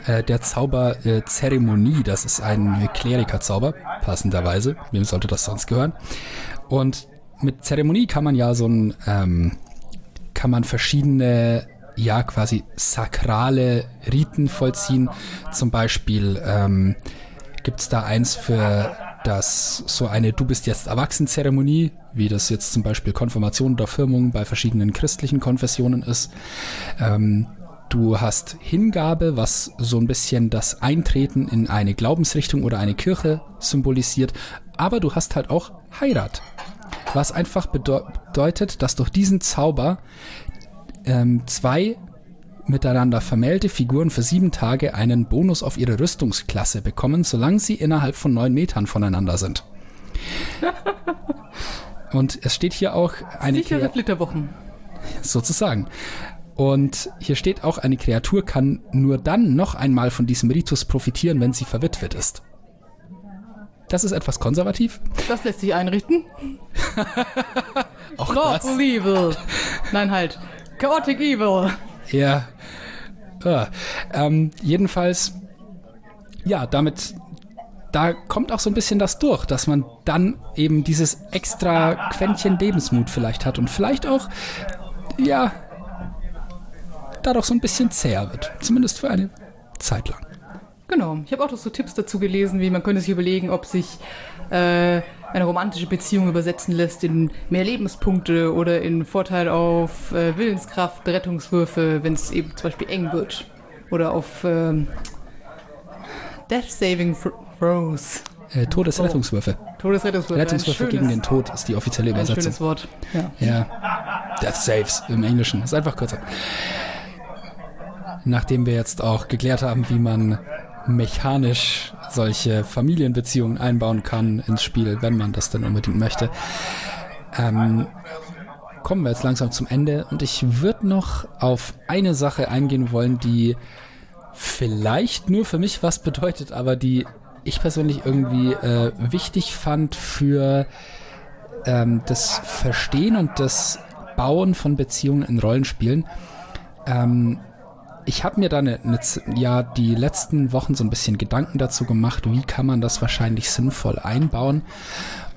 Äh, der Zauber äh, Zeremonie, das ist ein Klerikerzauber, passenderweise. Wem sollte das sonst gehören? Und mit Zeremonie kann man ja so ein, ähm, kann man verschiedene, ja, quasi sakrale Riten vollziehen. Zum Beispiel ähm, gibt es da eins für das so eine Du bist jetzt erwachsen Zeremonie, wie das jetzt zum Beispiel Konfirmation oder Firmung bei verschiedenen christlichen Konfessionen ist. Ähm, du hast Hingabe, was so ein bisschen das Eintreten in eine Glaubensrichtung oder eine Kirche symbolisiert, aber du hast halt auch Heirat, was einfach bedeutet, dass durch diesen Zauber ähm, zwei miteinander vermählte Figuren für sieben Tage einen Bonus auf ihre Rüstungsklasse bekommen, solange sie innerhalb von neun Metern voneinander sind. Und es steht hier auch eine Sichere Krea Flitterwochen. Sozusagen. Und hier steht auch, eine Kreatur kann nur dann noch einmal von diesem Ritus profitieren, wenn sie verwitwet ist. Das ist etwas konservativ. Das lässt sich einrichten. auch Lawful das. Evil. Nein, halt. Chaotic Evil. Ja. Ähm, jedenfalls, ja, damit, da kommt auch so ein bisschen das durch, dass man dann eben dieses extra Quäntchen Lebensmut vielleicht hat und vielleicht auch, ja, dadurch so ein bisschen zäher wird. Zumindest für eine Zeit lang. Genau. Ich habe auch noch so Tipps dazu gelesen, wie man könnte sich überlegen, ob sich äh, eine romantische Beziehung übersetzen lässt in mehr Lebenspunkte oder in Vorteil auf äh, Willenskraft, Rettungswürfe, wenn es eben zum Beispiel eng wird. Oder auf äh, Death Saving Throws. Äh, Todesrettungswürfe. Oh. Todesrettungswürfe. Rettungswürfe gegen den Tod ist die offizielle Übersetzung. Ein schönes Wort. Ja. ja. Death Saves im Englischen. Ist einfach kürzer. Nachdem wir jetzt auch geklärt haben, wie man mechanisch solche Familienbeziehungen einbauen kann ins Spiel, wenn man das denn unbedingt möchte. Ähm, kommen wir jetzt langsam zum Ende und ich würde noch auf eine Sache eingehen wollen, die vielleicht nur für mich was bedeutet, aber die ich persönlich irgendwie äh, wichtig fand für ähm, das Verstehen und das Bauen von Beziehungen in Rollenspielen. Ähm, ich habe mir da eine, eine, ja die letzten Wochen so ein bisschen Gedanken dazu gemacht, wie kann man das wahrscheinlich sinnvoll einbauen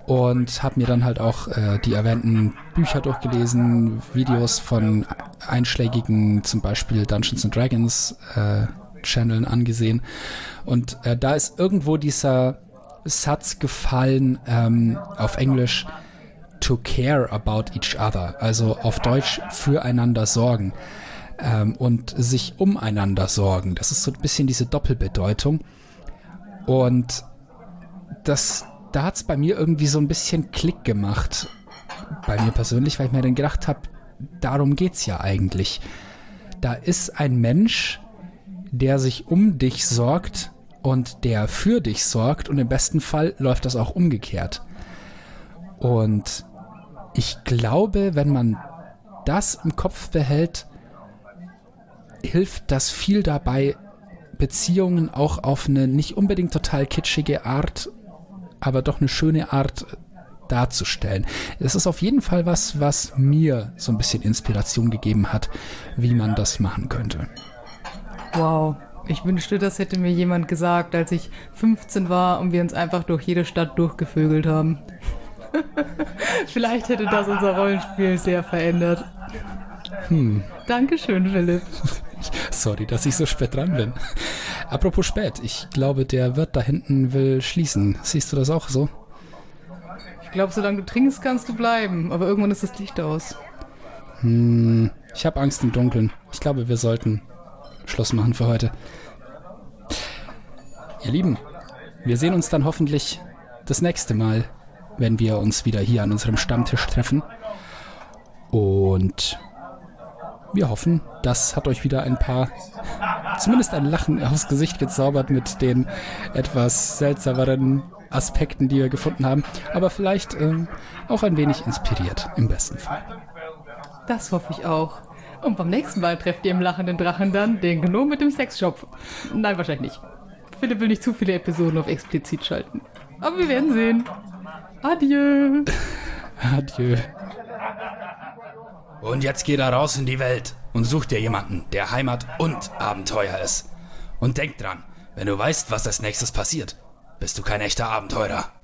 und habe mir dann halt auch äh, die erwähnten Bücher durchgelesen, Videos von einschlägigen, zum Beispiel Dungeons and Dragons äh, Channeln angesehen und äh, da ist irgendwo dieser Satz gefallen ähm, auf Englisch to care about each other, also auf Deutsch füreinander sorgen ähm, und sich umeinander sorgen. Das ist so ein bisschen diese Doppelbedeutung. Und das, da hat es bei mir irgendwie so ein bisschen Klick gemacht. Bei mir persönlich, weil ich mir dann gedacht habe, darum geht es ja eigentlich. Da ist ein Mensch, der sich um dich sorgt und der für dich sorgt und im besten Fall läuft das auch umgekehrt. Und ich glaube, wenn man das im Kopf behält, hilft das viel dabei, Beziehungen auch auf eine nicht unbedingt total kitschige Art, aber doch eine schöne Art darzustellen. Es ist auf jeden Fall was, was mir so ein bisschen Inspiration gegeben hat, wie man das machen könnte. Wow. Ich wünschte, das hätte mir jemand gesagt, als ich 15 war und wir uns einfach durch jede Stadt durchgevögelt haben. Vielleicht hätte das unser Rollenspiel sehr verändert. Hm. Dankeschön, Philipp. Sorry, dass ich so spät dran bin. Apropos spät, ich glaube, der Wirt da hinten will schließen. Siehst du das auch so? Ich glaube, solange du trinkst, kannst du bleiben, aber irgendwann ist das Licht aus. Hm, ich habe Angst im Dunkeln. Ich glaube, wir sollten Schluss machen für heute. Ihr Lieben, wir sehen uns dann hoffentlich das nächste Mal, wenn wir uns wieder hier an unserem Stammtisch treffen. Und wir hoffen, das hat euch wieder ein paar, zumindest ein Lachen aufs Gesicht gezaubert mit den etwas seltsameren Aspekten, die wir gefunden haben, aber vielleicht ähm, auch ein wenig inspiriert, im besten Fall. Das hoffe ich auch. Und beim nächsten Mal trefft ihr im lachenden Drachen dann den Gnom mit dem Sexshop. Nein, wahrscheinlich nicht. Philipp will nicht zu viele Episoden auf explizit schalten. Aber wir werden sehen. Adieu. Adieu. Und jetzt geh da raus in die Welt und such dir jemanden, der Heimat und Abenteuer ist. Und denk dran, wenn du weißt, was als nächstes passiert, bist du kein echter Abenteurer.